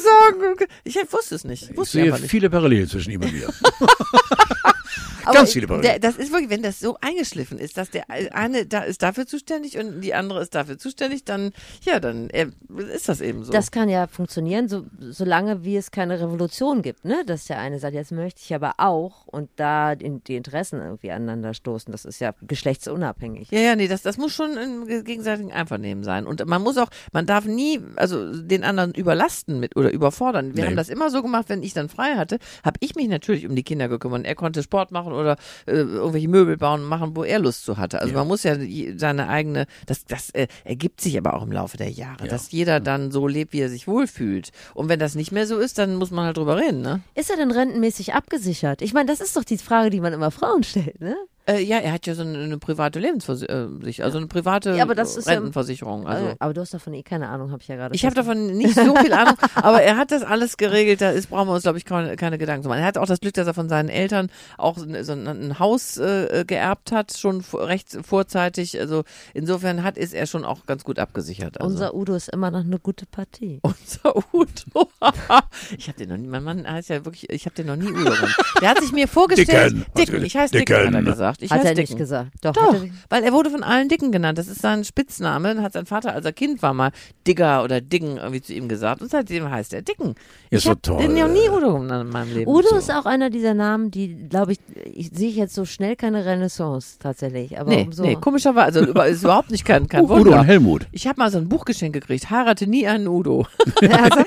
sagen, ich wusste es nicht. Ich Wusste sehe einfach nicht. viele Parallelen zwischen ihm und mir. Aber Ganz viele Parallelen. der, das ist wirklich, wenn das so eingeschliffen ist, dass der eine da ist dafür zuständig und die andere ist dafür zuständig, dann ja, dann äh, ist das eben so. Das kann ja funktionieren, so, solange wie es keine Revolution gibt, ne? Dass der eine sagt, jetzt möchte ich aber auch und da in, die Interessen irgendwie aneinander stoßen. Das ist ja geschlechtsunabhängig. ja, ja, nee, das, das muss schon im gegenseitigen Einvernehmen sein. Und man muss auch, man darf nie, also den anderen überlasten mit oder überfordern. Wir Nee. haben das immer so gemacht, wenn ich dann frei hatte, habe ich mich natürlich um die Kinder gekümmert. Er konnte Sport machen oder äh, irgendwelche Möbel bauen und machen, wo er Lust zu hatte. Also Ja. man muss ja seine eigene, das, das äh, ergibt sich aber auch im Laufe der Jahre, Ja. dass jeder dann so lebt, wie er sich wohlfühlt. Und wenn das nicht mehr so ist, dann muss man halt drüber reden, ne? Ist er denn rentenmäßig abgesichert? Ich meine, das ist doch die Frage, die man immer Frauen stellt, ne? Äh, ja, er hat ja so eine, eine private Lebensversicherung, also eine private Ja, aber das ist ja- Rentenversicherung. Also. Äh, aber du hast davon eh keine Ahnung, habe ich ja gerade. Ich habe davon nicht so viel Ahnung, aber er hat das alles geregelt. Da ist, brauchen wir uns, glaube ich, keine, keine Gedanken zu machen. Er hat auch das Glück, dass er von seinen Eltern auch so ein, ein, Haus äh, geerbt hat, schon recht vorzeitig. Also insofern hat ist er schon auch ganz gut abgesichert. Also. Unser Udo ist immer noch eine gute Partie. Unser Udo. ich habe den noch nie, mein Mann heißt ja wirklich, ich habe den noch nie Udo genannt. Der hat sich mir vorgestellt. Dicken. Dicken. gesagt? Ich heiße Dicken, hat er Dicken. Gesagt. Ich hat er nicht Dicken. gesagt. Doch. Doch, Hat er, weil er wurde von allen Dicken genannt. Das ist sein Spitzname. Dann hat sein Vater, als er Kind war, mal Digger oder Diggen irgendwie zu ihm gesagt. Und seitdem heißt er Dicken. Ist ich so habe toll. den noch nie Udo genannt in meinem Leben. Udo So. ist auch einer dieser Namen, die, glaube ich, ich sehe jetzt so schnell keine Renaissance tatsächlich. Aber Nee, umso, nee, komischerweise, also über- ist überhaupt nicht kein, kein Udo Wunder. und Helmut. Ich habe mal so ein Buchgeschenk gekriegt. Heirate nie einen Udo. also,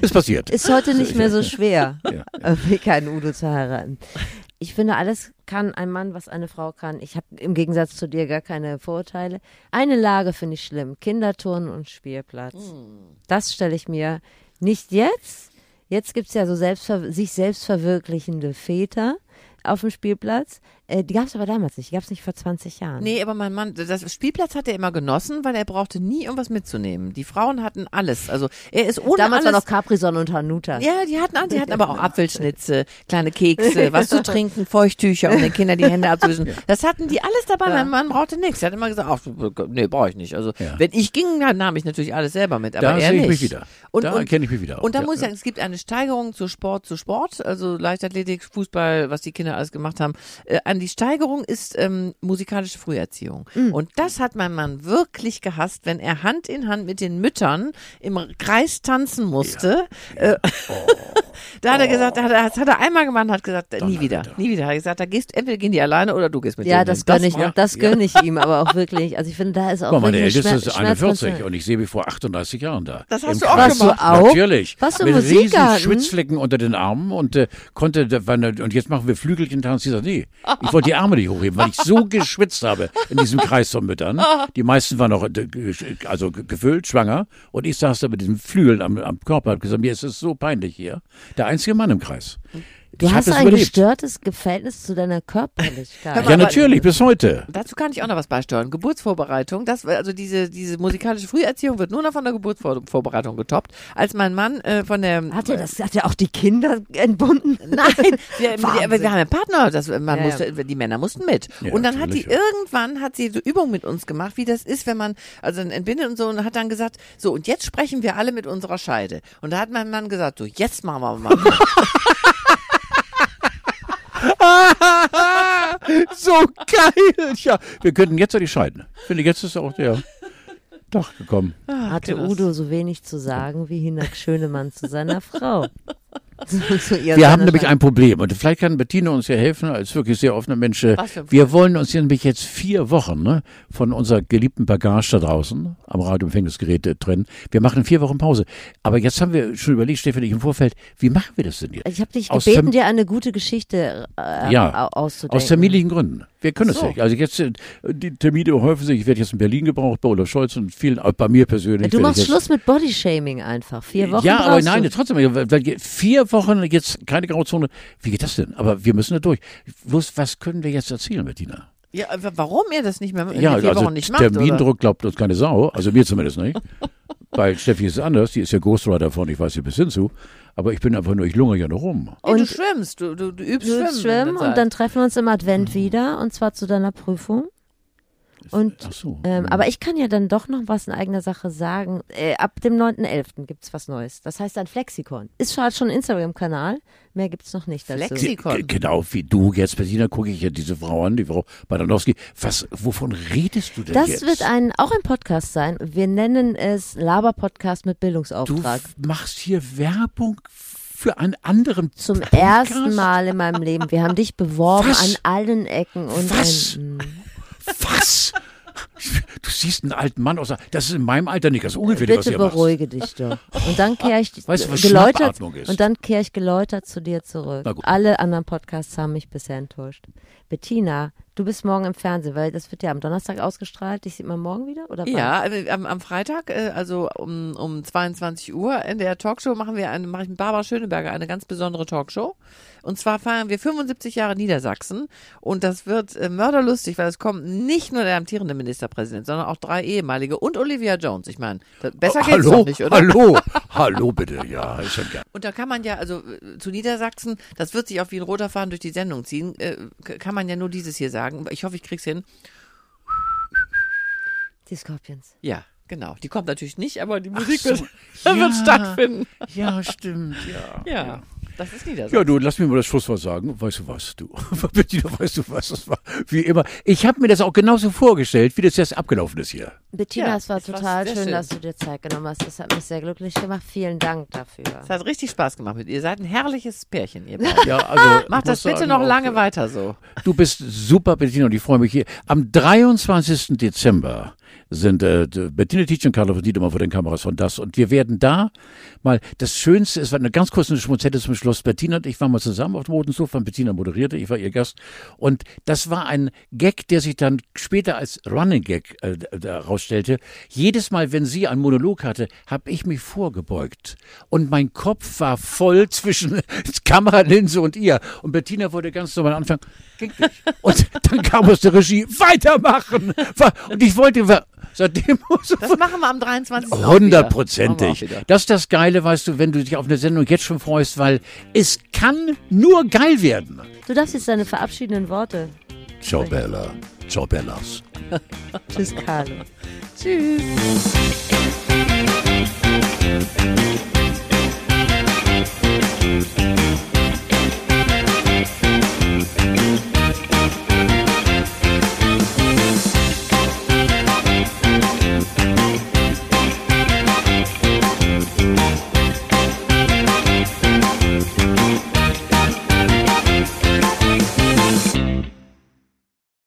Ist passiert. ist heute nicht mehr so schwer, Ja. irgendwie keinen Udo zu heiraten. Ich finde, alles kann ein Mann, was eine Frau kann. Ich habe im Gegensatz zu dir gar keine Vorurteile. Eine Lage finde ich schlimm. Kinderturnen und Spielplatz. Das stelle ich mir nicht jetzt. Jetzt gibt es ja so selbstver sich selbst verwirklichende Väter auf dem Spielplatz. Äh, die gab es aber damals nicht. Die gab es nicht vor 20 Jahren. Nee, aber mein Mann, das Spielplatz hat er immer genossen, weil er brauchte nie irgendwas mitzunehmen. Die Frauen hatten alles. Also er ist ohne Damals alles. war noch Capri-Sonne und Hanuta. Ja, die hatten, die hatten aber auch Apfelschnitze, kleine Kekse, was zu trinken, Feuchttücher, um den Kindern die Hände abzuwischen. Das hatten die alles dabei. Ja. Mein Mann brauchte nichts. Er hat immer gesagt, ach, nee, brauche ich nicht. Also Ja. wenn ich ging, dann nahm ich natürlich alles selber mit, aber Da er sehe ich nicht. mich wieder. Und, da und, erkenne ich mich wieder. und da Ja, muss ich ja. sagen, es gibt eine Steigerung zu Sport zu Sport, also Leichtathletik, Fußball, was die Kinder alles gemacht haben. Äh, an die Steigerung ist ähm, musikalische Früherziehung. Mm. Und das hat mein Mann wirklich gehasst, wenn er Hand in Hand mit den Müttern im Kreis tanzen musste. Äh, da hat er gesagt, da hat er, das hat er einmal gemacht und hat gesagt, nie wieder, Donnerwetter. nie wieder. Hat er gesagt, da gehst, entweder gehen die alleine oder du gehst mit Ja, denen. das gönne ich, war- das gönne ich ihm, aber auch wirklich. Also ich finde, da ist auch Guck mal, meine Älteste ist eine Schmerz- 41 Schmerzgrenze. und ich sehe wie vor 38 Jahren da. Das hast Im du auch Kreis. gemacht. Du auch? Natürlich. Warst du Mit riesen? Schwitzflecken unter den Armen und äh, konnte, und jetzt machen wir Flügelchentanz. Ich sag, nee, ich wollte die Arme nicht hochheben, weil ich so geschwitzt habe in diesem Kreis von Müttern. Die meisten waren noch äh, ge- also ge- gefüllt, schwanger und ich saß da mit diesen Flügeln am, am Körper und gesagt, mir ist es so peinlich hier. Der einzige Mann im Kreis. Du ich hast ein überlebt. gestörtes Verhältnis zu deiner Körperlichkeit. Ja, natürlich, bis heute. Dazu kann ich auch noch was beisteuern. Geburtsvorbereitung, das also diese diese musikalische Früherziehung wird nur noch von der Geburtsvorbereitung getoppt. Als mein Mann äh, von der Hat er das, hat er auch die Kinder entbunden? Nein, wir, aber wir haben einen Partner, das, man Ja, ja. musste, die Männer mussten mit. Ja, und dann hat die ja. irgendwann, hat sie so Übungen mit uns gemacht, wie das ist, wenn man, also entbindet und so, und hat dann gesagt, so, und jetzt sprechen wir alle mit unserer Scheide. Und da hat mein Mann gesagt, so, jetzt machen wir mal. so geil. Ja, wir könnten jetzt die scheiden. Ich finde, jetzt ist auch der Tag gekommen. Hatte krass. Udo so wenig zu sagen wie Hinak Schönemann zu seiner Frau. Wir haben nämlich ein Problem und vielleicht kann Bettina uns ja helfen, als wirklich sehr offener Mensch. äh, Wir wollen uns hier nämlich jetzt vier Wochen ne, von unserer geliebten Bagage da draußen am Radioempfängnisgerät äh, trennen. Wir machen vier Wochen Pause. Aber jetzt haben wir schon überlegt, Stefan, ich im Vorfeld, wie machen wir das denn jetzt? Ich habe dich Aus gebeten, dir eine gute Geschichte äh, Ja, au- auszudenken. Aus familiären Gründen. Wir können Ach es so. nicht. Also jetzt, äh, die Termine häufen sich. Ich werde jetzt in Berlin gebraucht, bei Olaf Scholz und vielen, äh, bei mir persönlich. Du machst Schluss mit Bodyshaming einfach. Vier Wochen Ja, aber nein, du. trotzdem, weil vier Wochen jetzt keine Grauzone. Wie geht das denn? Aber wir müssen da durch. Bloß, was können wir jetzt erzählen, Bettina? Ja, aber warum ihr das nicht mehr in Ja, vier also Wochen nicht macht? Oder? Termindruck glaubt uns keine Sau. Also mir zumindest nicht. Bei Steffi ist es anders. Die ist ja Ghostwriter von, ich weiß nicht bis hinzu. Aber ich bin einfach nur, ich lungere ja noch rum. Nee, du Und- schwimmst, du, du, du übst Du Schwimmen. schwimmen und dann treffen wir uns im Advent wieder und zwar zu deiner Prüfung. Und Ach so. ähm, aber ich kann ja dann doch noch was in eigener Sache sagen. Äh, ab dem 9.11. gibt's was Neues. Das heißt ein Flexikon. Ist schon, hat schon einen Instagram-Kanal. Mehr gibt's noch nicht dazu. Flexi- Ge- ge- Genau wie du jetzt, Bettina, gucke ich ja diese Frau an, die Frau Badanowski. Was, wovon redest du denn Das jetzt? wird ein, auch ein Podcast sein. Wir nennen es Laber-Podcast mit du Bildungsauftrag. machst hier Werbung für einen anderen Zum Podcast? ersten Mal in meinem Leben. Wir haben dich beworben Was? an allen Ecken. Und Was? Ein. Was? Du siehst einen alten Mann aus. Das ist in meinem Alter nicht das Ungefährliche, was Bitte ihr macht. beruhige dich doch. Und dann kehre ich Weißt du, was geläutert und dann kehre ich geläutert zu dir zurück. Alle anderen Podcasts haben mich bisher enttäuscht. Bettina, du bist morgen im Fernsehen, weil das wird ja am Donnerstag ausgestrahlt. Dich sieht man morgen wieder oder wann? Ja, äh, am, am Freitag, äh, also um, um 22 Uhr in der Talkshow machen wir eine, mache ich mit Barbara Schöneberger eine ganz besondere Talkshow. Und zwar feiern wir 75 Jahre Niedersachsen und das wird äh, mörderlustig, weil es kommt nicht nur der amtierende Ministerpräsident, sondern auch drei ehemalige und Olivia Jones. Ich meine, besser geht's hallo, doch nicht, oder? hallo, hallo bitte. Ja, ist schon gern. Und da kann man ja, also äh, zu Niedersachsen, das wird sich auch wie ein roter Faden durch die Sendung ziehen, äh, kann man ja nur dieses hier sagen. Ich hoffe, ich krieg's hin. Die Scorpions. Ja, genau. Die kommt natürlich nicht, aber die Musik so, wird, ja. wird stattfinden. Ja, stimmt, ja. Ja, das ist Niedersachsen. Ja, du, lass mir mal das Schlusswort sagen. Weißt du was, du? Bettina, weißt du was? Das war wie immer. Ich habe mir das auch genauso vorgestellt, wie das jetzt abgelaufen ist hier. Bettina, Ja, es war total schön, schön. dass du dir Zeit genommen hast. Das hat mich sehr glücklich gemacht. Vielen Dank dafür. Es hat richtig Spaß gemacht mit ihr. Ihr seid ein herrliches Pärchen, ihr beiden. Ja, also Macht das bitte sagen, noch auch, lange äh, weiter so. Du bist super, Bettina, und ich freue mich hier. Am 23. Dezember sind äh, Bettina Tietsch und Carlo Diedemann vor den Kameras von das. Und wir werden da mal, das Schönste, war eine ganz kurze Schmutzette zum Schluss. Bettina und ich waren mal zusammen auf dem Roten Sofa. Bettina moderierte, ich war ihr Gast. Und das war ein Gag, der sich dann später als Running Gag äh, herausstellte. Jedes Mal, wenn sie einen Monolog hatte, habe ich mich vorgebeugt. Und mein Kopf war voll zwischen Kameralinse und ihr. Und Bettina wurde ganz normal anfangen. Und dann kam aus der Regie, weitermachen. Und ich wollte, Seitdem das machen wir am 23. Hundertprozentig. Das ist das Geile, weißt du, wenn du dich auf eine Sendung jetzt schon freust, weil es kann nur geil werden. Du darfst jetzt deine verabschiedenden Worte. Ciao Bella. Ciao Bellas. Tschüss Carlo. Tschüss.